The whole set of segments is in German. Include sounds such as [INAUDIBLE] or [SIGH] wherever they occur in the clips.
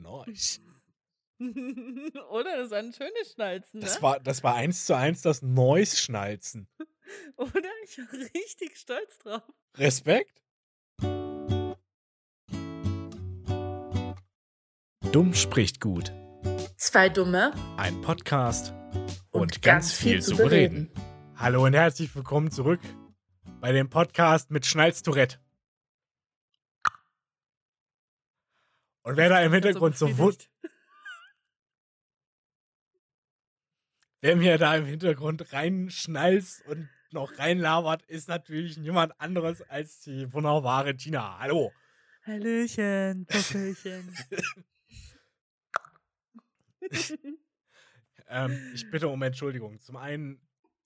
Nice. [LAUGHS] Oder? Das war ein schönes Schnalzen, ne? Das war, das war eins zu eins das Noise-Schnalzen. [LAUGHS] Oder? Ich war richtig stolz drauf. Respekt? Dumm spricht gut. Zwei Dumme Ein Podcast und, ganz, viel, zu bereden. Hallo und herzlich willkommen zurück bei dem Podcast mit Schnalztourette. Und wer da im Hintergrund so wund wer mir da im Hintergrund reinschnalzt und noch reinlabert, ist natürlich niemand anderes als die wunderbare Tina. Hallo. Hallöchen, [LAUGHS] Puppelchen. [LAUGHS] Ähm, ich bitte um Entschuldigung. Zum einen,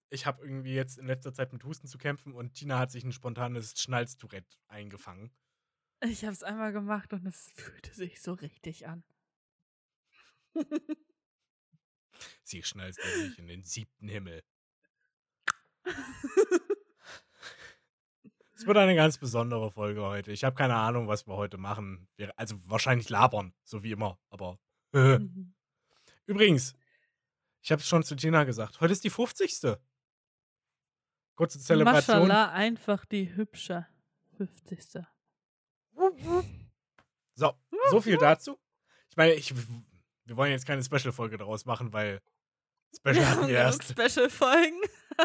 ich habe irgendwie jetzt in letzter Zeit mit Husten zu kämpfen und Tina hat sich ein spontanes Schnalztourette eingefangen. Ich hab's einmal gemacht und es fühlte sich so richtig an. [LAUGHS] Sie schnalzt sich in den siebten Himmel. Es wird eine ganz besondere Folge heute. Ich habe keine Ahnung, was wir heute machen. Wir, also wahrscheinlich labern, so wie immer. Aber [LAUGHS] Mhm. übrigens, ich habe es schon zu Tina gesagt. Heute ist die 50. Kurze Zelebration. Maschallah, einfach die hübsche 50. So, so viel dazu. Ich meine, ich, wir wollen jetzt keine Special-Folge daraus machen, weil Special hatten wir erst. Special-Folgen. [LAUGHS]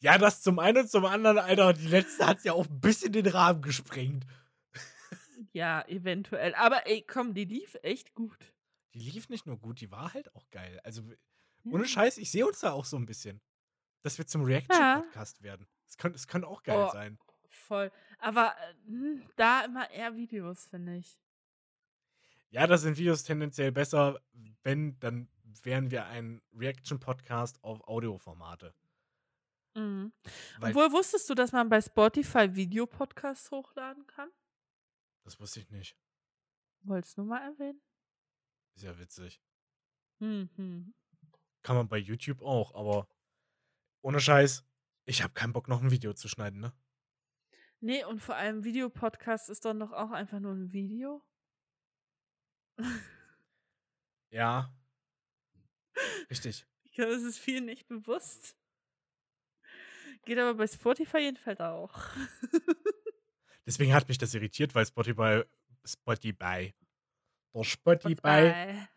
Ja, das zum einen und zum anderen, Alter. Die letzte hat ja auch ein bisschen den Rahmen gesprengt. Ja, eventuell. Aber ey, komm, die lief echt gut. Die lief nicht nur gut, die war halt auch geil. Also, ohne Scheiß, ich sehe uns da auch so ein bisschen. Dass wir zum Reaction-Podcast werden. Das könnte das könnte auch geil Oh. sein. Voll. Aber äh, hm, da immer eher Videos, finde ich. Ja, da sind Videos tendenziell besser. Wenn, dann wären wir ein Reaction-Podcast auf Audioformate. Mhm. Weil, Obwohl, wusstest du, dass man bei Spotify Videopodcasts hochladen kann? das wusste ich nicht. Wolltest du nur mal erwähnen? Ist ja witzig. Mhm. Kann man bei YouTube auch, aber ohne Scheiß, ich habe keinen Bock, noch ein Video zu schneiden, ne? Nee, und vor allem Videopodcast ist doch noch auch einfach nur ein Video. Ja. Richtig. [LAUGHS] Ich glaube, es ist vielen nicht bewusst. Geht aber bei Spotify jedenfalls auch. [LAUGHS] Deswegen hat mich das irritiert, weil Spotify, Spotify, der Spotify,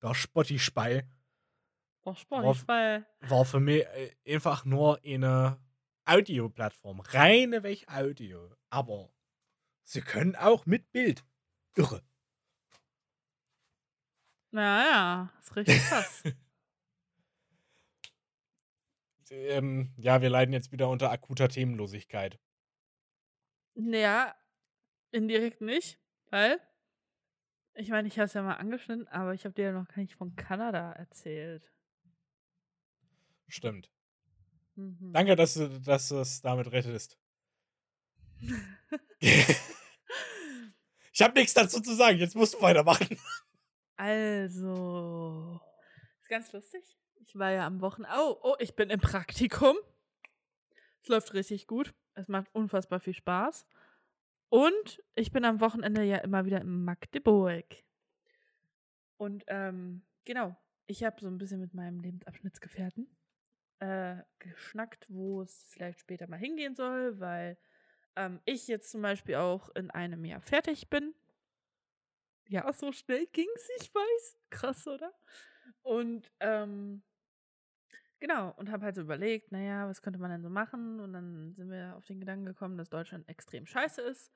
der Spotify Oh, Spotify. war für mich äh, einfach nur eine Audioplattform. Reine Weg Audio. Aber sie können auch mit Bild. Irre. Naja, ist richtig krass. [LAUGHS] Ähm, ja, wir leiden jetzt wieder unter akuter Themenlosigkeit. naja, indirekt nicht, weil ich meine, ich habe es ja mal angeschnitten, aber ich habe dir ja noch gar nicht von Kanada erzählt. Stimmt. Mhm. Danke, dass du, dass du es damit rettest. [LAUGHS] ich habe nichts dazu zu sagen. Jetzt musst du weitermachen. Also, ist ganz lustig. Ich war ja am Wochenende. Oh, oh, ich bin im Praktikum. Es läuft richtig gut. Es macht unfassbar viel Spaß. Und ich bin am Wochenende ja immer wieder in Magdeburg. Und ähm, genau, ich habe so ein bisschen mit meinem Lebensabschnittsgefährten äh, geschnackt, wo es vielleicht später mal hingehen soll, weil ähm, ich jetzt zum Beispiel auch in einem Jahr fertig bin. Ja, so schnell ging's, ich weiß. Krass, oder? Und ähm, genau, und habe halt so überlegt, naja, was könnte man denn so machen? Und dann sind wir auf den Gedanken gekommen, dass Deutschland extrem scheiße ist,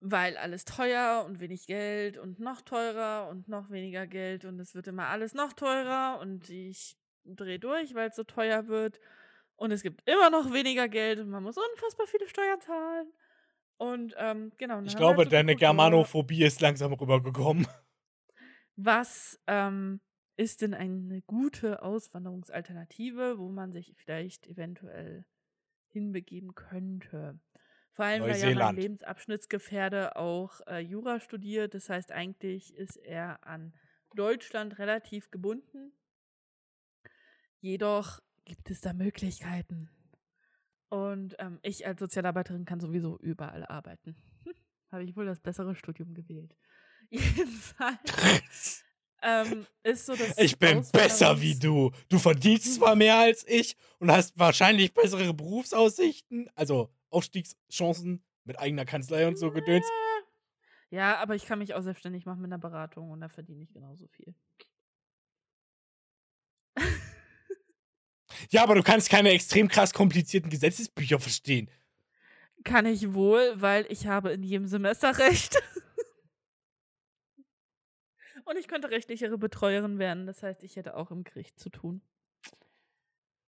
weil alles teuer und wenig Geld und noch teurer und noch weniger Geld und es wird immer alles noch teurer und ich drehe durch, weil es so teuer wird. Und es gibt immer noch weniger Geld und man muss unfassbar viele Steuern zahlen. Und ähm, genau. Ich halt glaube, so deine Germanophobie ist langsam rübergekommen. [LAUGHS] was ähm, ist denn eine gute Auswanderungsalternative, wo man sich vielleicht eventuell hinbegeben könnte? Vor allem, weil ja mein. Lebensabschnittsgefährde auch äh, Jura studiert. Das heißt, eigentlich ist er an Deutschland relativ gebunden. Jedoch gibt es da Möglichkeiten. Und ähm, ich als Sozialarbeiterin kann sowieso überall arbeiten. [LAUGHS] habe ich wohl das bessere Studium gewählt. [LAUGHS] Jedenfalls ähm, ist so. Ich bin besser wie du. Du verdienst zwar mehr als ich und hast wahrscheinlich bessere Berufsaussichten, also Aufstiegschancen mit eigener Kanzlei und so gedöns. Ja, aber ich kann mich auch selbstständig machen mit einer Beratung und da verdiene ich genauso viel. Ja, aber du kannst keine extrem krass komplizierten Gesetzesbücher verstehen. Kann ich wohl, weil ich habe in jedem Semester Recht. [LAUGHS] Und ich könnte rechtlichere Betreuerin werden. Das heißt, ich hätte auch im Gericht zu tun.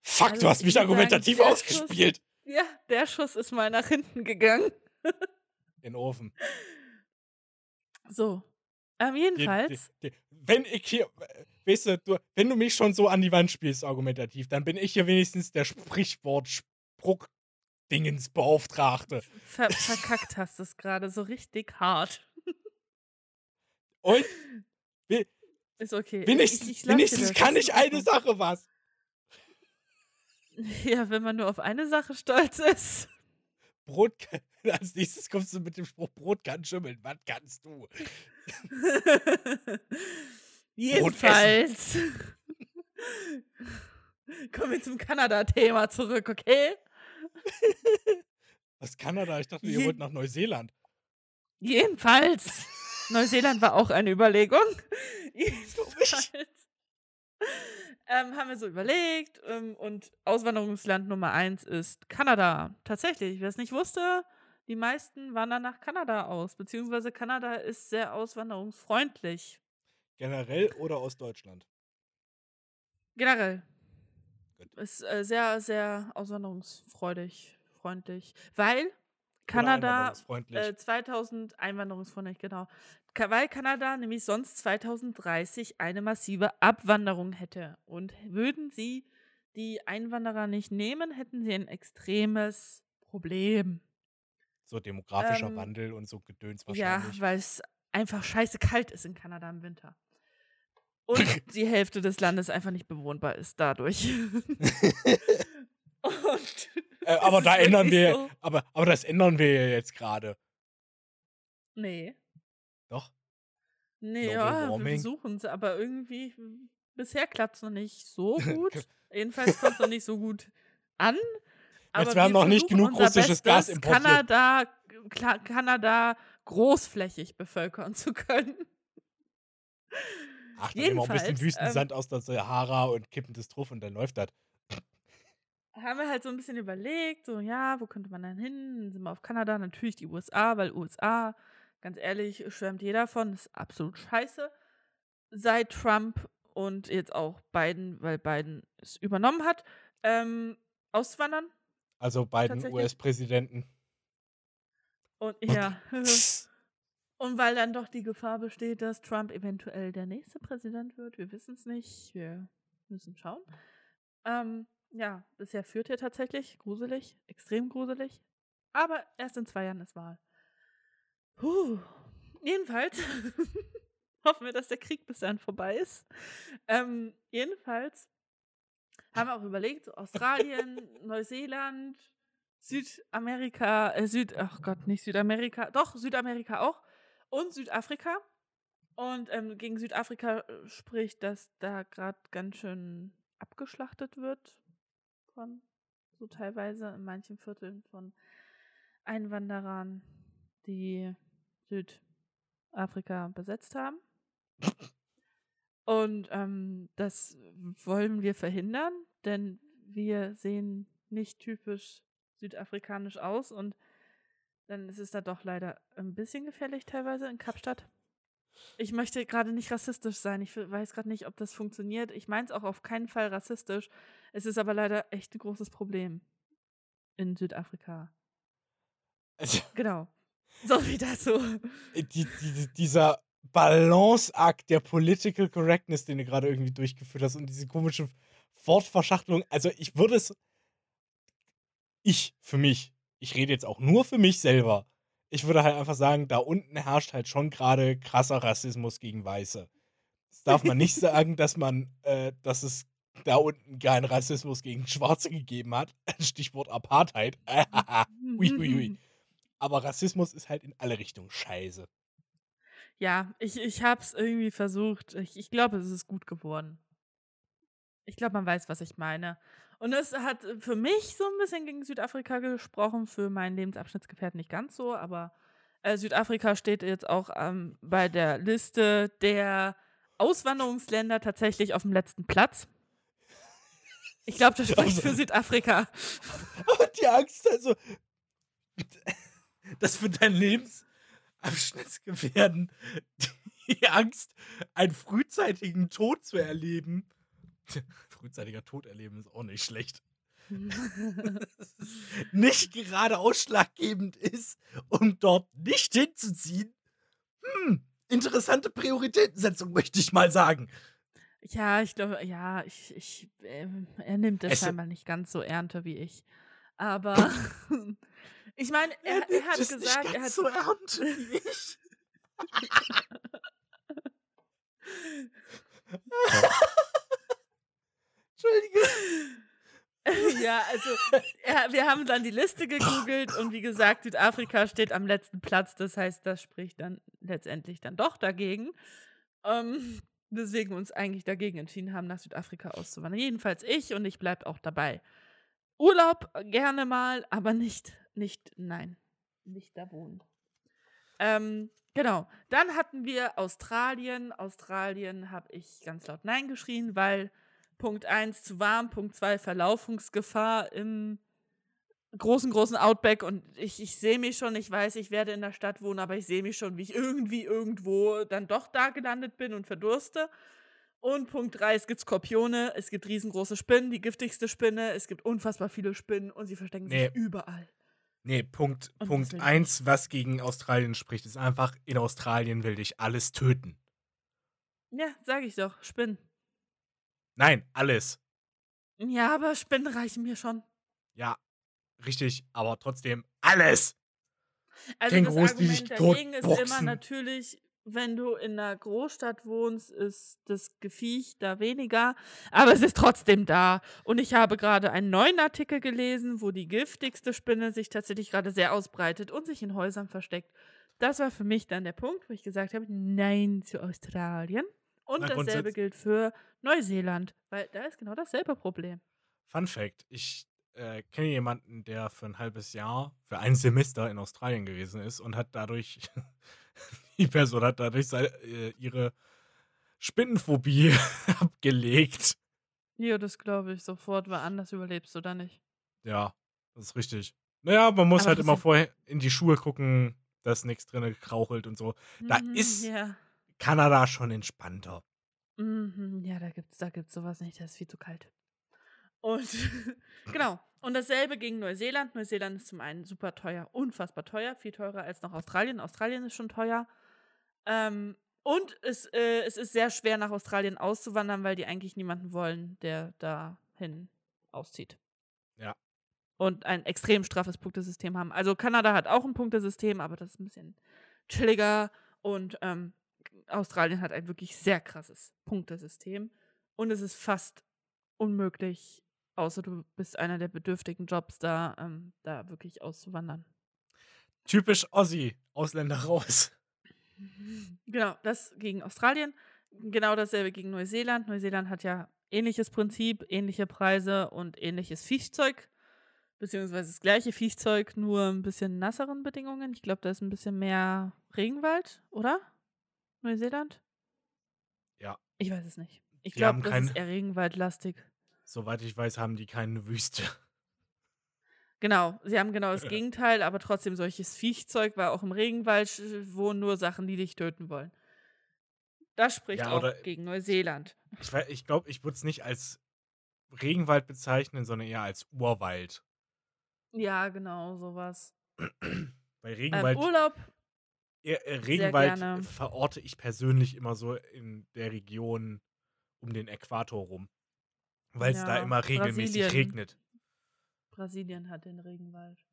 Fuck, also, du hast mich argumentativ sagen, ausgespielt. Schuss, ja, der Schuss ist mal nach hinten gegangen. [LAUGHS] In den Ofen. So. Ähm, jedenfalls. Die, die, die, wenn ich hier, weißt du, du, wenn du mich schon so an die Wand spielst, argumentativ, dann bin ich hier wenigstens der Sprichwort Spruch-Dingensbeauftragte. Ver verkackt hast du es gerade so richtig hart. [LAUGHS] Und? Ist okay. Wenigstens, ich, ich wenigstens kann ich eine Sache was. [LAUGHS] Ja, wenn man nur auf eine Sache stolz ist. Brot, [LAUGHS] als nächstes kommst du mit dem Spruch, Brot kann schimmeln. Was kannst du? Jedenfalls. [LAUGHS] Kommen wir zum Kanada-Thema zurück, okay? [LAUGHS] Was Kanada? Ich dachte, ihr wollt nach Neuseeland. Jedenfalls. [LAUGHS] Neuseeland war auch eine Überlegung. Jedenfalls ähm, haben wir so überlegt ähm, und Auswanderungsland Nummer eins ist Kanada. Tatsächlich, wer es nicht wusste, die meisten wandern nach Kanada aus, beziehungsweise Kanada ist sehr auswanderungsfreundlich. Generell oder aus Deutschland? Generell. Gut. Ist äh, sehr, sehr auswanderungsfreudig, freundlich, weil Kanada äh, 2000 einwanderungsfreundlich, genau. Weil Kanada nämlich sonst 2030 eine massive Abwanderung hätte. Und würden sie die Einwanderer nicht nehmen, hätten sie ein extremes Problem. So demografischer ähm, Wandel und so Gedöns wahrscheinlich. Ja, weil es einfach scheiße kalt ist in Kanada im Winter. Und [LAUGHS] die Hälfte des Landes einfach nicht bewohnbar ist dadurch. [LAUGHS] äh, aber da ändern wir, so. aber, aber das ändern wir ja jetzt gerade. Nee. Doch? Nee, Global ja, Warming. wir versuchen es, aber irgendwie, bisher klappt es noch nicht so [LAUGHS] gut. Jedenfalls kommt es noch nicht so gut an. Aber jetzt, wir haben noch nicht genug russisches Gas importiert. Kanada, Kanada großflächig bevölkern zu können. Ach, dann nehmen wir ein bisschen Wüstensand ähm, aus der Sahara und kippen das drauf und dann läuft das haben wir halt so ein bisschen überlegt, so, ja, wo könnte man dann hin? Dann sind wir auf Kanada, natürlich die USA, weil USA, ganz ehrlich, schwärmt jeder von, ist absolut scheiße. Seit Trump und jetzt auch Biden, weil Biden es übernommen hat, ähm, auswandern. Also beiden US-Präsidenten. Und ja. [LAUGHS] und weil dann doch die Gefahr besteht, dass Trump eventuell der nächste Präsident wird. Wir wissen es nicht. Wir müssen schauen. Ähm, ja, bisher führt er tatsächlich. Gruselig, extrem gruselig. Aber erst in zwei Jahren ist Wahl. Puh. Jedenfalls [LAUGHS] hoffen wir, dass der Krieg bis dann vorbei ist. Ähm, jedenfalls haben wir auch überlegt, so Australien, [LAUGHS] Neuseeland, Südamerika, äh, Süd, ach Gott, nicht Südamerika, doch, Südamerika auch und Südafrika. Und ähm, gegen Südafrika äh, spricht, dass da gerade ganz schön abgeschlachtet wird von, so teilweise in manchen Vierteln von Einwanderern, die Südafrika besetzt haben. Und ähm, das wollen wir verhindern, denn wir sehen nicht typisch südafrikanisch aus und dann ist es da doch leider ein bisschen gefährlich teilweise in Kapstadt. Ich möchte gerade nicht rassistisch sein. Ich weiß gerade nicht, ob das funktioniert. Ich meine es auch auf keinen Fall rassistisch. Es ist aber leider echt ein großes Problem in Südafrika. Also, [LAUGHS] genau. So wie das so. Die, die, dieser Balanceakt der Political Correctness, den du gerade irgendwie durchgeführt hast und diese komische Wortverschachtelung. Also ich würde es. Ich, für mich, ich rede jetzt auch nur für mich selber. Ich würde halt einfach sagen, da unten herrscht halt schon gerade krasser Rassismus gegen Weiße. Das darf man nicht [LAUGHS] sagen, dass man, äh, dass es da unten keinen Rassismus gegen Schwarze gegeben hat. [LAUGHS] Stichwort Apartheid. [LAUGHS] ui, ui, ui. aber Rassismus ist halt in alle Richtungen scheiße. Ja, ich, ich habe es irgendwie versucht. Ich, ich glaube, es ist gut geworden. Ich glaube, man weiß, was ich meine. Und es hat für mich so ein bisschen gegen Südafrika gesprochen, für meinen Lebensabschnittsgefährten nicht ganz so, aber äh, Südafrika steht jetzt auch ähm, bei der Liste der Auswanderungsländer tatsächlich auf dem letzten Platz. Ich glaube, das spricht für Südafrika. [LAUGHS] Aber die Angst, also, [LAUGHS] dass für dein Lebensabschnittsgefährten die Angst, einen frühzeitigen Tod zu erleben. [LAUGHS] Frühzeitiger Tod erleben ist auch nicht schlecht. [LAUGHS] nicht gerade ausschlaggebend ist, um dort nicht hinzuziehen. Hm, interessante Prioritätensetzung, möchte ich mal sagen. Ja, ich glaube, ja, ich, ich, äh, er nimmt das es scheinbar nicht ganz so ernte wie ich. Aber [LAUGHS] ich meine, er, er, hat gesagt, er hat so ernte wie ich. Entschuldige. [LAUGHS] ja, also ja, wir haben dann die Liste gegoogelt und wie gesagt, Südafrika steht am letzten Platz. Das heißt, das spricht dann letztendlich dann doch dagegen. Ähm, weswegen wir uns eigentlich dagegen entschieden haben, nach Südafrika auszuwandern. Jedenfalls ich und ich bleibe auch dabei. Urlaub äh, gerne mal, aber nicht, nicht, nein, nicht da wohnen. Ähm, genau. Dann hatten wir Australien. Australien habe ich ganz laut Nein geschrien, weil Punkt 1 zu warm, Punkt 2 Verlaufungsgefahr im großen, großen Outback und ich, ich sehe mich schon, ich weiß, ich werde in der Stadt wohnen, aber ich sehe mich schon, wie ich irgendwie irgendwo dann doch da gelandet bin und verdurste. Und Punkt 3, es gibt Skorpione, es gibt riesengroße Spinnen, die giftigste Spinne, es gibt unfassbar viele Spinnen und sie verstecken nee. sich überall. Nee, Punkt, Punkt 1, was gegen Australien spricht, ist einfach, in Australien will dich alles töten. Ja, sag ich doch, Spinnen. Nein, alles. Ja, aber Spinnen reichen mir schon. Ja, richtig, aber trotzdem alles. Also Kängurus, das Argument dagegen ist immer natürlich, wenn du in einer Großstadt wohnst, ist das Gefiech da weniger, aber es ist trotzdem da. Und ich habe gerade einen neuen Artikel gelesen, wo die giftigste Spinne sich tatsächlich gerade sehr ausbreitet und sich in Häusern versteckt. Das war für mich dann der Punkt, wo ich gesagt habe, nein zu Australien. Und Na, dasselbe gilt für Neuseeland, weil da ist genau dasselbe Problem. Fun Fact: Ich äh, kenne jemanden, der für ein halbes Jahr, für ein Semester in Australien gewesen ist und hat dadurch, [LAUGHS] die Person hat dadurch seine, äh, ihre Spinnenphobie [LAUGHS] abgelegt. Ja, das glaube ich sofort, weil anders überlebst du da nicht. Ja, das ist richtig. Naja, man muss Aber halt immer vorher in die Schuhe gucken, dass nichts drin gekrauchelt und so. Da mhm, ist yeah. Kanada schon entspannter. Mhm, ja, da gibt's, da gibt's sowas nicht, das ist viel zu kalt. Und [LAUGHS] genau. Und dasselbe gegen Neuseeland. Neuseeland ist zum einen super teuer, unfassbar teuer, viel teurer als noch Australien. Australien ist schon teuer. Ähm, und es, äh, es ist sehr schwer, nach Australien auszuwandern, weil die eigentlich niemanden wollen, der dahin auszieht. Ja. Und ein extrem straffes Punktesystem haben. Also Kanada hat auch ein Punktesystem, aber das ist ein bisschen chilliger. Und ähm, Australien hat ein wirklich sehr krasses Punktesystem und es ist fast unmöglich, außer du bist einer der bedürftigen Jobs, da, ähm, da wirklich auszuwandern. Typisch Aussie, Ausländer raus. Genau, das gegen Australien. Genau dasselbe gegen Neuseeland. Neuseeland hat ja ähnliches Prinzip, ähnliche Preise und ähnliches Viechzeug. Beziehungsweise das gleiche Viechzeug, nur ein bisschen nasseren Bedingungen. Ich glaube, da ist ein bisschen mehr Regenwald, oder? Neuseeland? Ja. Ich weiß es nicht. Ich glaube, das kein, ist eher regenwaldlastig. Soweit ich weiß, haben die keine Wüste. Genau, sie haben genau das [LAUGHS] Gegenteil, aber trotzdem solches Viechzeug, weil auch im Regenwald wohnen nur Sachen, die dich töten wollen. Das spricht ja, auch gegen Neuseeland. Ich, ich glaube, ich würde es nicht als Regenwald bezeichnen, sondern eher als Urwald. Ja, genau, sowas. [CLEARS THROAT] Bei Regenwald. Ähm, Urlaub Regenwald verorte ich persönlich immer so in der Region um den Äquator rum. Weil es ja, da immer regelmäßig Brasilien. regnet. Brasilien hat den Regenwald.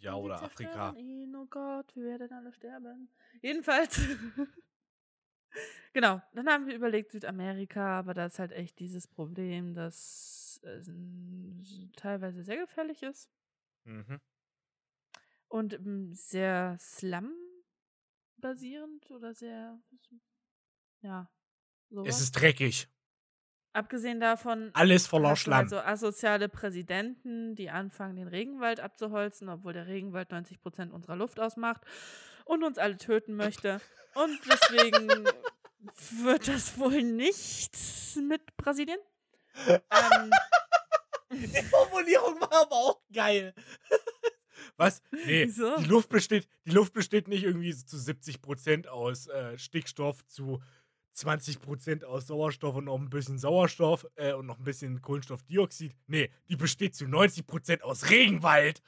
Ja, oder Afrika. Ihn, oh Gott, wir werden alle sterben. Jedenfalls. [LAUGHS] genau, dann haben wir überlegt Südamerika, aber da ist halt echt dieses Problem, dass es teilweise sehr gefährlich ist. Mhm. Und ähm, sehr Slum-basierend oder sehr, ja, sowas. Es ist dreckig. Abgesehen davon Alles voller halt Schlamm. so asoziale Präsidenten, die anfangen, den Regenwald abzuholzen, obwohl der Regenwald 90 Prozent unserer Luft ausmacht und uns alle töten möchte. Und deswegen wird das wohl nichts mit Brasilien. Ähm, [LAUGHS] Die Formulierung war aber auch geil. [LAUGHS] Was? Nee, Wieso? die Luft besteht, die Luft besteht nicht irgendwie zu 70% aus äh, Stickstoff, zu 20% aus Sauerstoff und noch ein bisschen Sauerstoff äh, und noch ein bisschen Kohlenstoffdioxid. Nee, die besteht zu 90% aus Regenwald.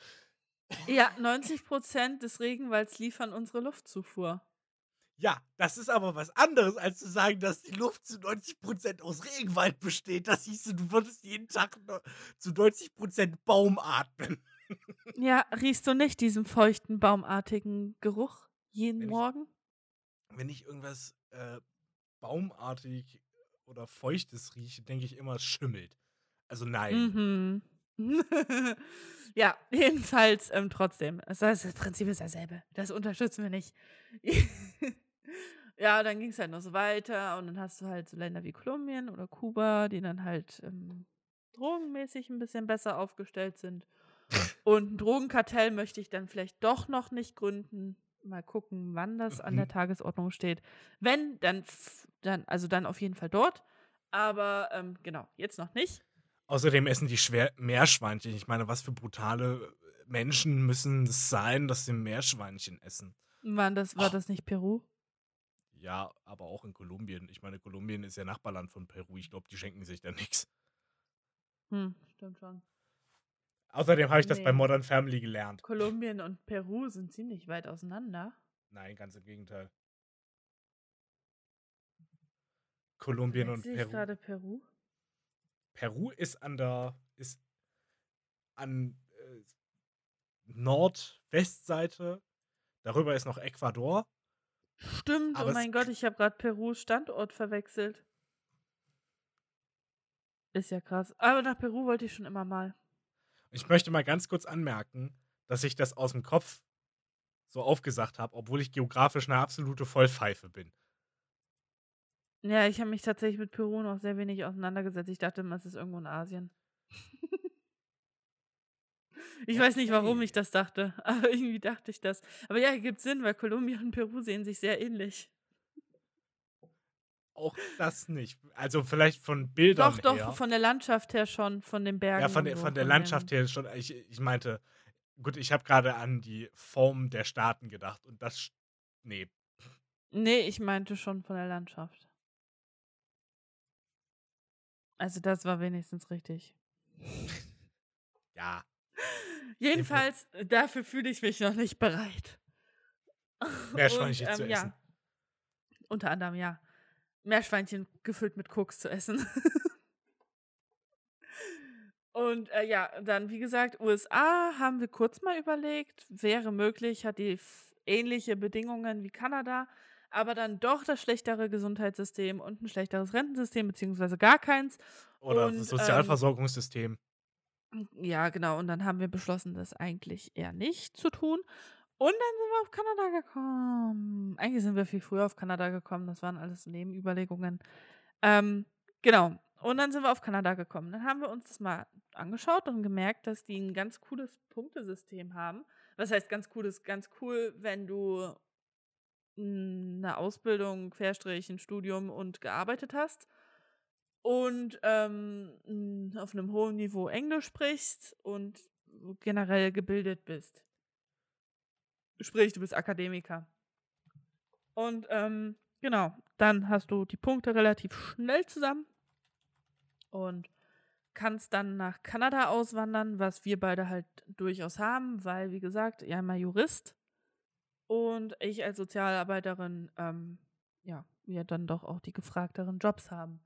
ja, 90 Prozent des Regenwalds liefern unsere Luftzufuhr. Ja, das ist aber was anderes, als zu sagen, dass die Luft zu 90% aus Regenwald besteht. Das hieße, du würdest jeden Tag nur zu 90% Baum atmen. Ja, riechst du nicht diesen feuchten, baumartigen Geruch jeden Wenn ich- Morgen? Wenn ich irgendwas äh, baumartig oder feuchtes rieche, denke ich immer, es schimmelt. Also nein. Mhm. [LAUGHS] ja, jedenfalls ähm, trotzdem. Das, heißt, das Prinzip ist dasselbe. Das unterstützen wir nicht. [LAUGHS] ja, dann ging es halt noch so weiter und dann hast du halt so Länder wie Kolumbien oder Kuba, die dann halt ähm, drogenmäßig ein bisschen besser aufgestellt sind. Und ein Drogenkartell möchte ich dann vielleicht doch noch nicht gründen. Mal gucken, wann das an der Mhm. Tagesordnung steht. Wenn, dann, dann also dann auf jeden Fall dort. Aber ähm, genau, jetzt noch nicht. Außerdem essen die schwer Meerschweinchen. Ich meine, was für brutale Menschen müssen es sein, dass sie Meerschweinchen essen? Wann das, war Oh. das nicht Peru? Ja, aber auch in Kolumbien. Ich meine, Kolumbien ist ja Nachbarland von Peru. Ich glaube, die schenken sich da nichts. Hm, stimmt schon. Außerdem habe ich das bei. Modern Family gelernt. Kolumbien und Peru sind ziemlich weit auseinander. Nein, ganz im Gegenteil. Kolumbien und Peru. gerade Peru? Peru ist an der ist an äh, Nordwestseite. Darüber ist noch Ecuador. Stimmt, Aber oh mein Gott, ich habe gerade Perus Standort verwechselt. Ist ja krass. Aber nach Peru wollte ich schon immer mal. Ich möchte mal ganz kurz anmerken, dass ich das aus dem Kopf so aufgesagt habe, obwohl ich geografisch eine absolute Vollpfeife bin. Ja, ich habe mich tatsächlich mit Peru noch sehr wenig auseinandergesetzt. Ich dachte immer, es ist irgendwo in Asien. [LAUGHS] ich weiß nicht, warum ich das dachte, [LAUGHS] aber irgendwie dachte ich das. Aber ja, gibt Sinn, weil Kolumbien und Peru sehen sich sehr ähnlich. Auch das nicht. Also vielleicht von Bildern Doch, doch, her. von der Landschaft her schon, von den Bergen. ja, von der, so, von der Landschaft her schon. Ich, ich meinte, gut, ich habe gerade an die Form der Staaten gedacht und das. Nee. Nee, ich meinte schon von der Landschaft. Also das war wenigstens richtig. [LAUGHS] Ja. Jedenfalls, äh, dafür fühle ich mich noch nicht bereit. Meerschweinchen [LAUGHS] Und, zu ähm, essen. Ja, unter anderem, ja. Meerschweinchen gefüllt mit Koks zu essen. [LAUGHS] Und äh, ja, dann, wie gesagt, USA haben wir kurz mal überlegt, wäre möglich, hat die ähnliche Bedingungen wie Kanada, aber dann doch das schlechtere Gesundheitssystem und ein schlechteres Rentensystem, beziehungsweise gar keins. Oder und, das ähm, Sozialversorgungssystem. Ja, genau. Und dann haben wir beschlossen, das eigentlich eher nicht zu tun. Und dann sind wir auf Kanada gekommen. Eigentlich sind wir viel früher auf Kanada gekommen. Das waren alles Nebenüberlegungen. Ähm, genau. Und dann sind wir auf Kanada gekommen. Dann haben wir uns das mal angeschaut und gemerkt, dass die ein ganz cooles Punktesystem haben. Was heißt ganz cooles? Ganz cool, wenn du eine Ausbildung, Querstrich, ein Studium und gearbeitet hast und ähm, auf einem hohen Niveau Englisch sprichst und generell gebildet bist. Sprich, du bist Akademiker. Und ähm, genau, dann hast du die Punkte relativ schnell zusammen und kannst dann nach Kanada auswandern, was wir beide halt durchaus haben, weil, wie gesagt, ja mal Jurist und ich als Sozialarbeiterin, ähm, ja, wir dann doch auch die gefragteren Jobs haben.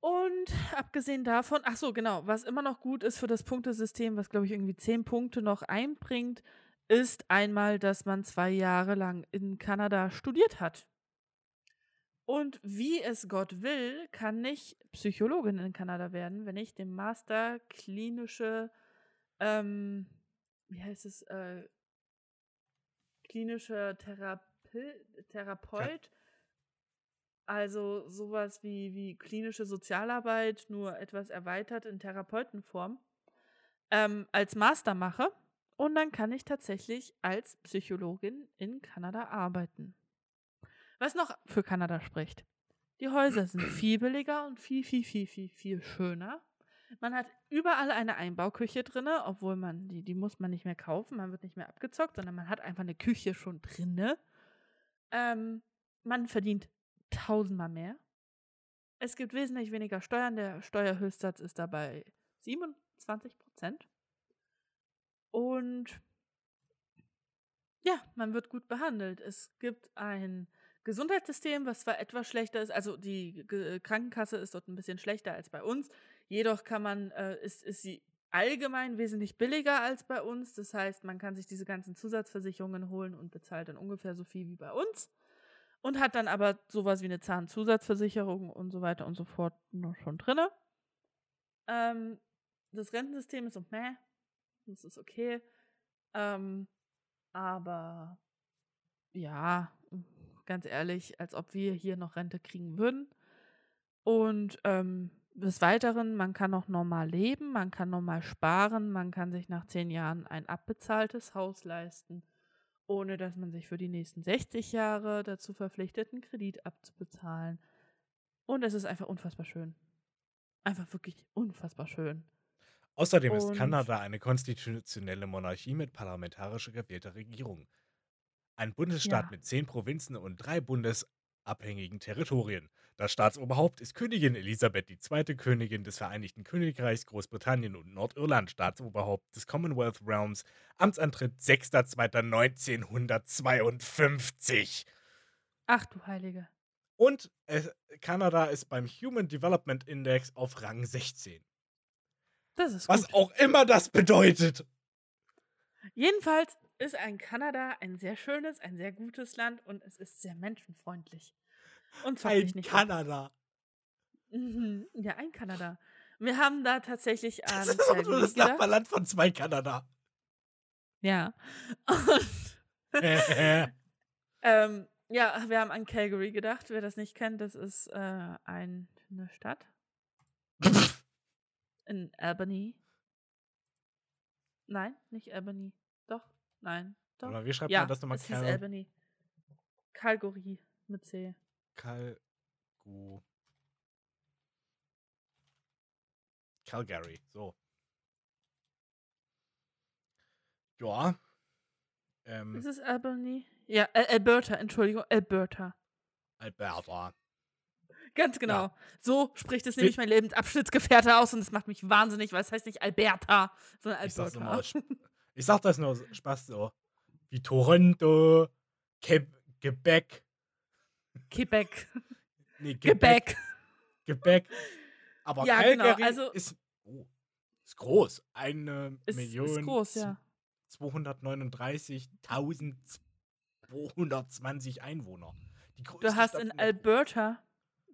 Und abgesehen davon, ach so, genau, was immer noch gut ist für das Punktesystem, was glaube ich irgendwie zehn Punkte noch einbringt, ist einmal, dass man zwei Jahre lang in Kanada studiert hat. Und wie es Gott will, kann ich Psychologin in Kanada werden, wenn ich den Master klinische, ähm, wie heißt es, äh, klinischer Therape Therapeut. Also sowas wie, wie klinische Sozialarbeit, nur etwas erweitert in Therapeutenform, ähm, als Master mache. Und dann kann ich tatsächlich als Psychologin in Kanada arbeiten. Was noch für Kanada spricht. Die Häuser sind [CLEARS THROAT] viel billiger und viel, viel, viel, viel, viel schöner. Man hat überall eine Einbauküche drin, obwohl man, die, die muss man nicht mehr kaufen, man wird nicht mehr abgezockt, sondern man hat einfach eine Küche schon drinne. Ähm, man verdient tausendmal mehr. Es gibt wesentlich weniger Steuern. Der Steuerhöchstsatz ist dabei 27 Prozent. Und ja, man wird gut behandelt. Es gibt ein Gesundheitssystem, was zwar etwas schlechter ist, also die G Krankenkasse ist dort ein bisschen schlechter als bei uns. Jedoch kann man, äh, ist, ist sie allgemein wesentlich billiger als bei uns. Das heißt, man kann sich diese ganzen Zusatzversicherungen holen und bezahlt dann ungefähr so viel wie bei uns und hat dann aber sowas wie eine Zahnzusatzversicherung und so weiter und so fort noch schon drinne. Ähm, das Rentensystem ist so, meh, das ist okay. Ähm, aber ja, ganz ehrlich, als ob wir hier noch Rente kriegen würden. Und ähm, des Weiteren, man kann auch normal leben, man kann normal sparen, man kann sich nach zehn Jahren ein abbezahltes Haus leisten ohne dass man sich für die nächsten 60 Jahre dazu verpflichtet, einen Kredit abzubezahlen. Und es ist einfach unfassbar schön. Einfach wirklich unfassbar schön. Außerdem ist Kanada eine konstitutionelle Monarchie mit parlamentarisch gewählter Regierung. Ein Bundesstaat Ja. mit zehn Provinzen und drei bundesabhängigen Territorien. Das Staatsoberhaupt ist Königin Elisabeth II., Königin des Vereinigten Königreichs Großbritannien und Nordirland, Staatsoberhaupt des Commonwealth Realms, Amtsantritt 6.2.1952. Ach du Heilige. Und äh, Kanada ist beim Human Development Index auf Rang 16. Das ist Was gut. auch immer das bedeutet. Jedenfalls ist ein Kanada ein sehr schönes, ein sehr gutes Land und es ist sehr menschenfreundlich. Und zockt Ein nicht. Kanada. Mhm. Ja, ein Kanada. Wir haben da tatsächlich an [LAUGHS] Das ist aber nur das. Nachbarland von zwei Kanada. Ja. Und [LAUGHS] ähm, ja, wir haben an Calgary gedacht. Wer das nicht kennt, das ist äh, ein, eine Stadt [LAUGHS] in Albany. Nein, nicht Albany. Doch, nein, doch. Oder wie schreibt ja, man das nochmal? es hieß Cal Albany. Calgary mit C. Calgu. Calgary, so. Ja. Ähm, Ist es Albany? Ja, Alberta, Entschuldigung, Alberta. Alberta. Ganz genau. So spricht es nämlich mein Lebensabschnittsgefährte aus und es macht mich wahnsinnig, weil es heißt nicht Alberta, sondern Ich Alberta. aus [LAUGHS] Sp- Ich sag das nur Spaß so. Wie Toronto, Ke Quebec. Quebec. [LAUGHS] Nee, Quebec. Quebec. Aber Ja, genau, Calgary also- ist, oh, ist groß. Eine Ist, Million ist groß, ja. 239.220 Einwohner. Die Du hast in. Alberta,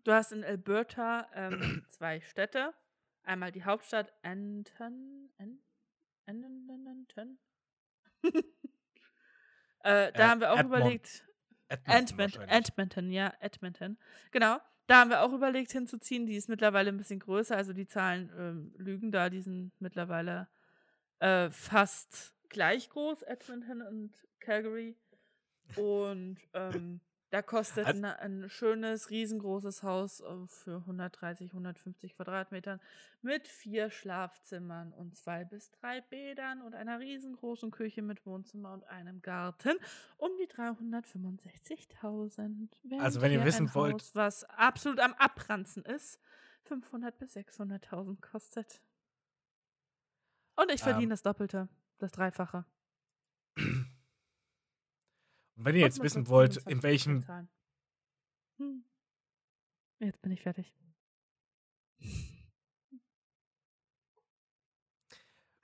du hast in Alberta ähm, zwei Städte. Einmal die Hauptstadt Anton. An, Edmonton? [LAUGHS] äh, da Äh, haben wir auch Edmont- überlegt, Edmonton. Edmonton, ja, Edmonton. Genau. Da haben wir auch überlegt hinzuziehen. Die ist mittlerweile ein bisschen größer. Also die Zahlen ähm, lügen da. Die sind mittlerweile äh, fast gleich groß, Edmonton und Calgary. Und ähm, da kostet Also- ein, ein schönes, riesengroßes Haus äh, für 130, 150 Quadratmetern mit vier Schlafzimmern und zwei bis drei Bädern und einer riesengroßen Küche mit Wohnzimmer und einem Garten um die 365.000. während Also, wenn ihr wissen wollt- Haus, was absolut am Abranzen ist, 500 bis 600.000 kostet. Und ich verdiene Ähm. das Doppelte, das Dreifache. [CLEARS THROAT] Und wenn ihr jetzt wissen wollt, 25 in welchem. Hm. Jetzt bin ich fertig.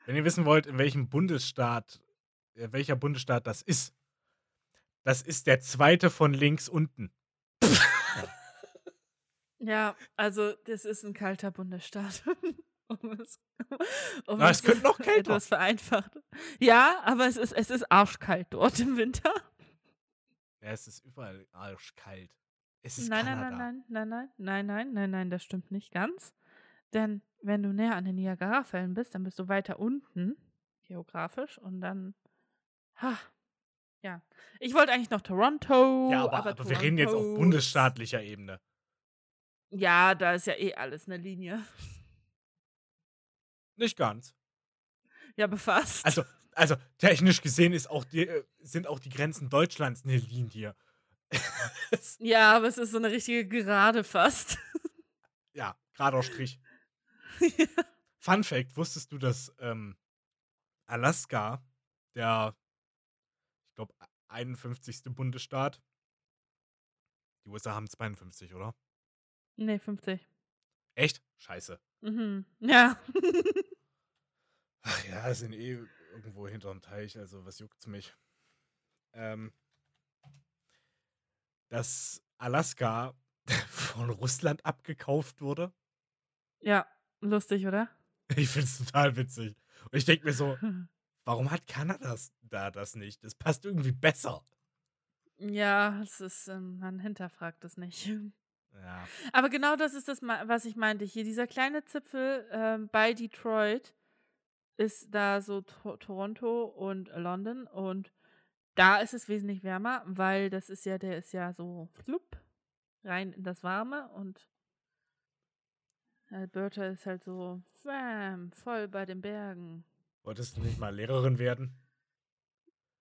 wenn ihr wissen wollt, in welchem Bundesstaat, äh, welcher Bundesstaat das ist, das ist der zweite von links unten. Ja, also das ist ein kalter Bundesstaat. [LAUGHS] um es, um Na, es könnte noch [LAUGHS] kälter. Etwas vereinfacht. Ja, aber es ist, es ist arschkalt dort im Winter. Es ist überall arschkalt. Es ist Nein, nein, Kanada. nein, nein, nein, nein, nein, nein, nein, nein, das stimmt nicht ganz. Denn wenn du näher an den Niagarafällen bist, dann bist du weiter unten, geografisch, und dann. Ha. Ja. Ich wollte eigentlich noch Toronto. Ja, aber, aber, wir reden jetzt auf bundesstaatlicher Ebene. Ja, da ist ja eh alles eine Linie. Nicht ganz. Ja, befasst. Also, also technisch gesehen ist auch die, äh, sind auch die Grenzen Deutschlands eine Linie. [LAUGHS] Ja, aber es ist so eine richtige Gerade fast. ja, gerader Strich. [LAUGHS] Fun Fact: Wusstest du, dass ähm, Alaska der, ich glaube, 51. Bundesstaat, die USA haben 52, oder? nee, 50. Echt? Scheiße. Mhm. Ja. [LAUGHS] Ach ja, sind eh irgendwo hinterm Teich, also was juckt's mich? Ähm, dass Alaska [LAUGHS] von Russland abgekauft wurde. ja, lustig, oder? Ich find's total witzig. Und ich denke mir so, [LAUGHS] warum hat Kanada das- da das nicht? Das passt irgendwie besser. Ja, es ist, ähm, man hinterfragt es nicht. Ja. Aber genau das ist das, was ich meinte. Hier, dieser kleine Zipfel ähm, bei Detroit ist da so to Toronto und London und da ist es wesentlich wärmer, weil das ist ja, der ist ja so flupp rein in das Warme und Alberta ist halt so wham, voll bei den Bergen. Wolltest du nicht mal Lehrerin werden?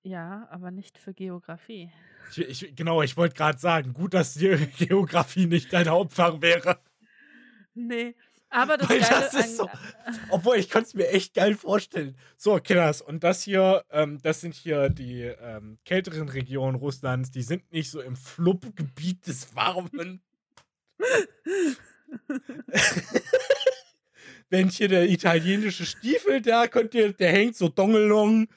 Ja, aber nicht für Geografie. Ich, ich, genau, ich wollte gerade sagen, gut, dass die [LAUGHS] Geografie nicht dein Hauptfach wäre. Nee, aber das Weil das ist so- [LAUGHS] Obwohl, ich konnte es mir echt geil vorstellen. So, Kinders, und das hier, ähm, das sind hier die ähm, kälteren Regionen Russlands. Die sind nicht so im Fluppgebiet des Warmen. [LAUGHS] [LAUGHS] Wenn hier der italienische Stiefel da, könnt ihr, der hängt so Dongelong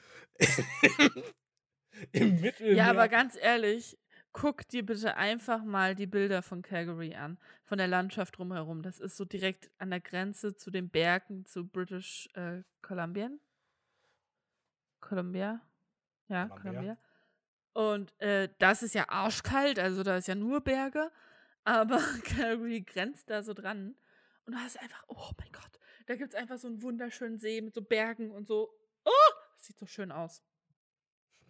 im Mittelmeer. Ja, aber ganz ehrlich, guck dir bitte einfach mal die Bilder von Calgary an, von der Landschaft drumherum. Das ist so direkt an der Grenze zu den Bergen zu British äh, Columbia. Columbia? Ja, Columbia. Columbia. Und äh, das ist ja arschkalt, also da ist ja nur Berge, [LAUGHS] aber Calgary grenzt da so dran. Und da ist einfach, oh mein Gott, da gibt es einfach so einen wunderschönen See mit so Bergen und so. Oh, das sieht so schön aus.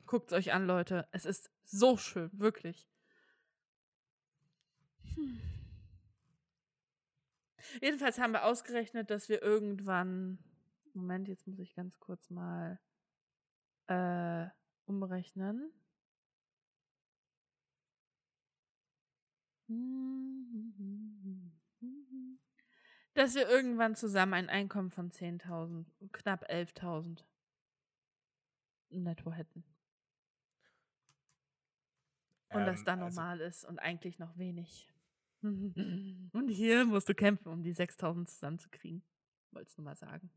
Guckt es euch an, Leute. Es ist so schön, wirklich. Hm. Jedenfalls haben wir ausgerechnet, dass wir irgendwann. Moment, jetzt muss ich ganz kurz mal äh, umrechnen. Dass wir irgendwann zusammen ein Einkommen von 10.000, knapp 11.000 netto hätten. Und das Ähm, dann also- normal ist und eigentlich noch wenig. [LAUGHS] und hier musst du kämpfen, um die 6000 zusammenzukriegen. Wolltest du mal sagen.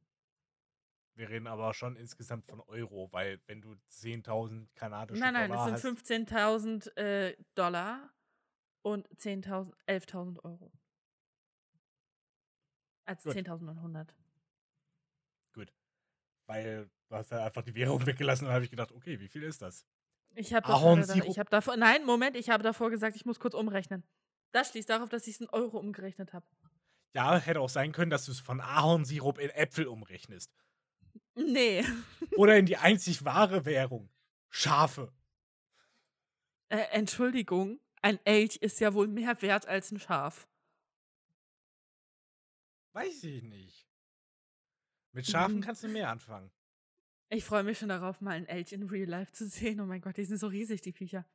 Wir reden aber schon insgesamt von Euro, weil wenn du 10.000 kanadische Nein, nein, Dollar es sind hast, 15.000 äh, Dollar und 10.000, 11.000 Euro. Also Gut. 10.100. weil du hast ja einfach die Währung [LAUGHS] weggelassen und habe ich gedacht, okay, wie viel ist das? Ich habe davor, hab davor, nein, Moment, ich habe davor gesagt, ich muss kurz umrechnen. Das schließt darauf, dass ich es in Euro umgerechnet habe. Ja, hätte auch sein können, dass du es von Ahornsirup in Äpfel umrechnest. Nee. Oder in die [LAUGHS] einzig wahre Währung. Schafe. Äh, Entschuldigung, ein Elch ist ja wohl mehr wert als ein Schaf. Weiß ich nicht. Mit Schafen Mhm. kannst du mehr anfangen. Ich freue mich schon darauf, mal einen Elch in Real Life zu sehen. Oh mein Gott, die sind so riesig, die Viecher.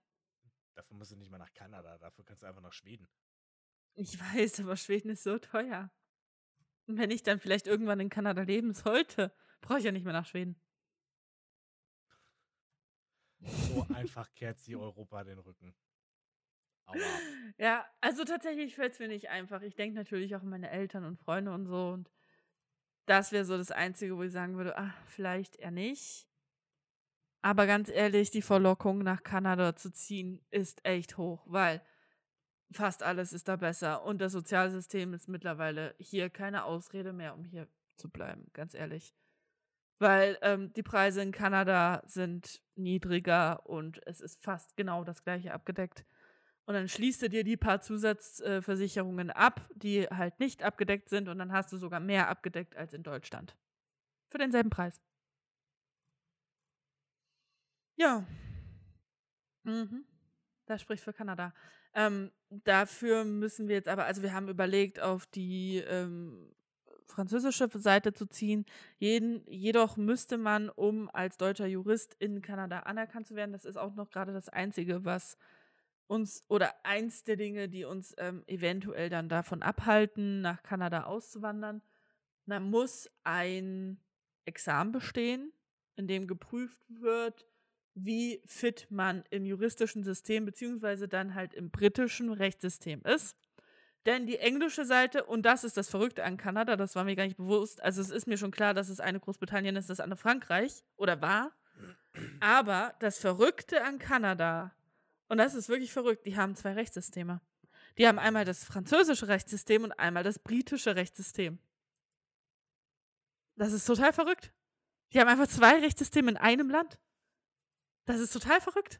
Dafür musst du nicht mal nach Kanada, dafür kannst du einfach nach Schweden. Ich weiß, aber Schweden ist so teuer. Und wenn ich dann vielleicht irgendwann in Kanada leben sollte, brauche ich ja nicht mehr nach Schweden. So einfach kehrt sie Europa den Rücken. Aua. [LAUGHS] Ja, also tatsächlich fällt es mir nicht einfach. Ich denke natürlich auch an meine Eltern und Freunde und so. Und das wäre so das Einzige, wo ich sagen würde, ach, vielleicht eher nicht. Aber ganz ehrlich, die Verlockung nach Kanada zu ziehen ist echt hoch, weil fast alles ist da besser. Und das Sozialsystem ist mittlerweile hier keine Ausrede mehr, um hier zu bleiben, ganz ehrlich. weil ähm, die Preise in Kanada sind niedriger und es ist fast genau das gleiche abgedeckt. Und dann schließt du dir die paar Zusatzversicherungen ab, die halt nicht abgedeckt sind und dann hast du sogar mehr abgedeckt als in Deutschland. Für denselben Preis. Ja. Mhm. Das spricht für Kanada. Ähm, dafür müssen wir jetzt aber, also wir haben überlegt, auf die ähm, französische Seite zu ziehen. Jeden, jedoch müsste man, um als deutscher Jurist in Kanada anerkannt zu werden, das ist auch noch gerade das Einzige, was uns oder eins der Dinge, die uns ähm, eventuell dann davon abhalten, nach Kanada auszuwandern. Man muss ein Examen bestehen, in dem geprüft wird, wie fit man im juristischen System beziehungsweise dann halt im britischen Rechtssystem ist. Denn die englische Seite, und das ist das Verrückte an Kanada, das war mir gar nicht bewusst, also es ist mir schon klar, dass es eine Großbritannien ist, das andere Frankreich oder war. Aber das Verrückte an Kanada, und das ist wirklich verrückt, die haben zwei Rechtssysteme. Die haben einmal das französische Rechtssystem und einmal das britische Rechtssystem. Das ist total verrückt. Die haben einfach zwei Rechtssysteme in einem Land. Das ist total verrückt.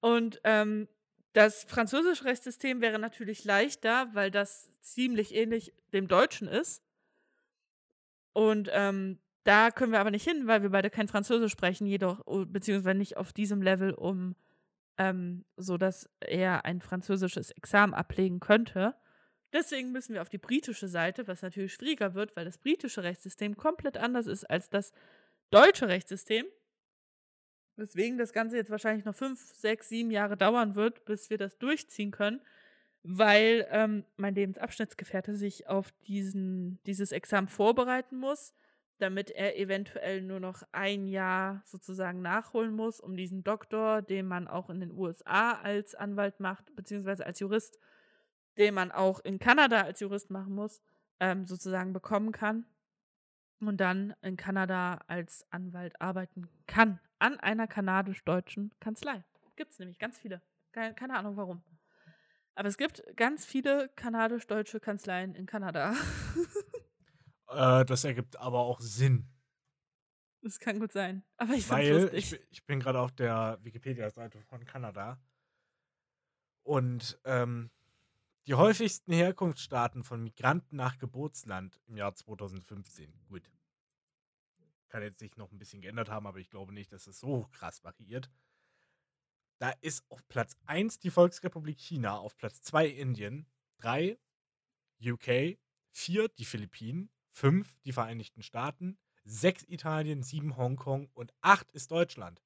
Und ähm, das französische Rechtssystem wäre natürlich leichter, weil das ziemlich ähnlich dem deutschen ist. Und ähm, da können wir aber nicht hin, weil wir beide kein Französisch sprechen, jedoch, beziehungsweise nicht auf diesem Level, um ähm, so dass er ein französisches Examen ablegen könnte. Deswegen müssen wir auf die britische Seite, was natürlich schwieriger wird, weil das britische Rechtssystem komplett anders ist als das deutsche Rechtssystem. Weswegen das Ganze jetzt wahrscheinlich noch fünf, sechs, sieben Jahre dauern wird, bis wir das durchziehen können, weil ähm, mein Lebensabschnittsgefährte sich auf diesen, dieses Examen vorbereiten muss, damit er eventuell nur noch ein Jahr sozusagen nachholen muss, um diesen Doktor, den man auch in den USA als Anwalt macht, beziehungsweise als Jurist, den man auch in Kanada als Jurist machen muss, ähm, sozusagen bekommen kann und dann in Kanada als Anwalt arbeiten kann an einer kanadisch-deutschen Kanzlei. Gibt es nämlich ganz viele. Keine, Ahnung warum. Aber es gibt ganz viele kanadisch-deutsche Kanzleien in Kanada. [LAUGHS] äh, das ergibt aber auch Sinn. Das kann gut sein. Aber ich finde ich, ich bin gerade auf der Wikipedia-Seite von Kanada. Und ähm, die häufigsten Herkunftsstaaten von Migranten nach Geburtsland im Jahr 2015. Gut. Kann jetzt sich noch ein bisschen geändert haben, aber ich glaube nicht, dass es so krass variiert. Da ist auf Platz 1 die Volksrepublik China, auf Platz 2 Indien, 3 UK, 4 die Philippinen, 5 die Vereinigten Staaten, 6 Italien, 7 Hongkong und 8 ist Deutschland.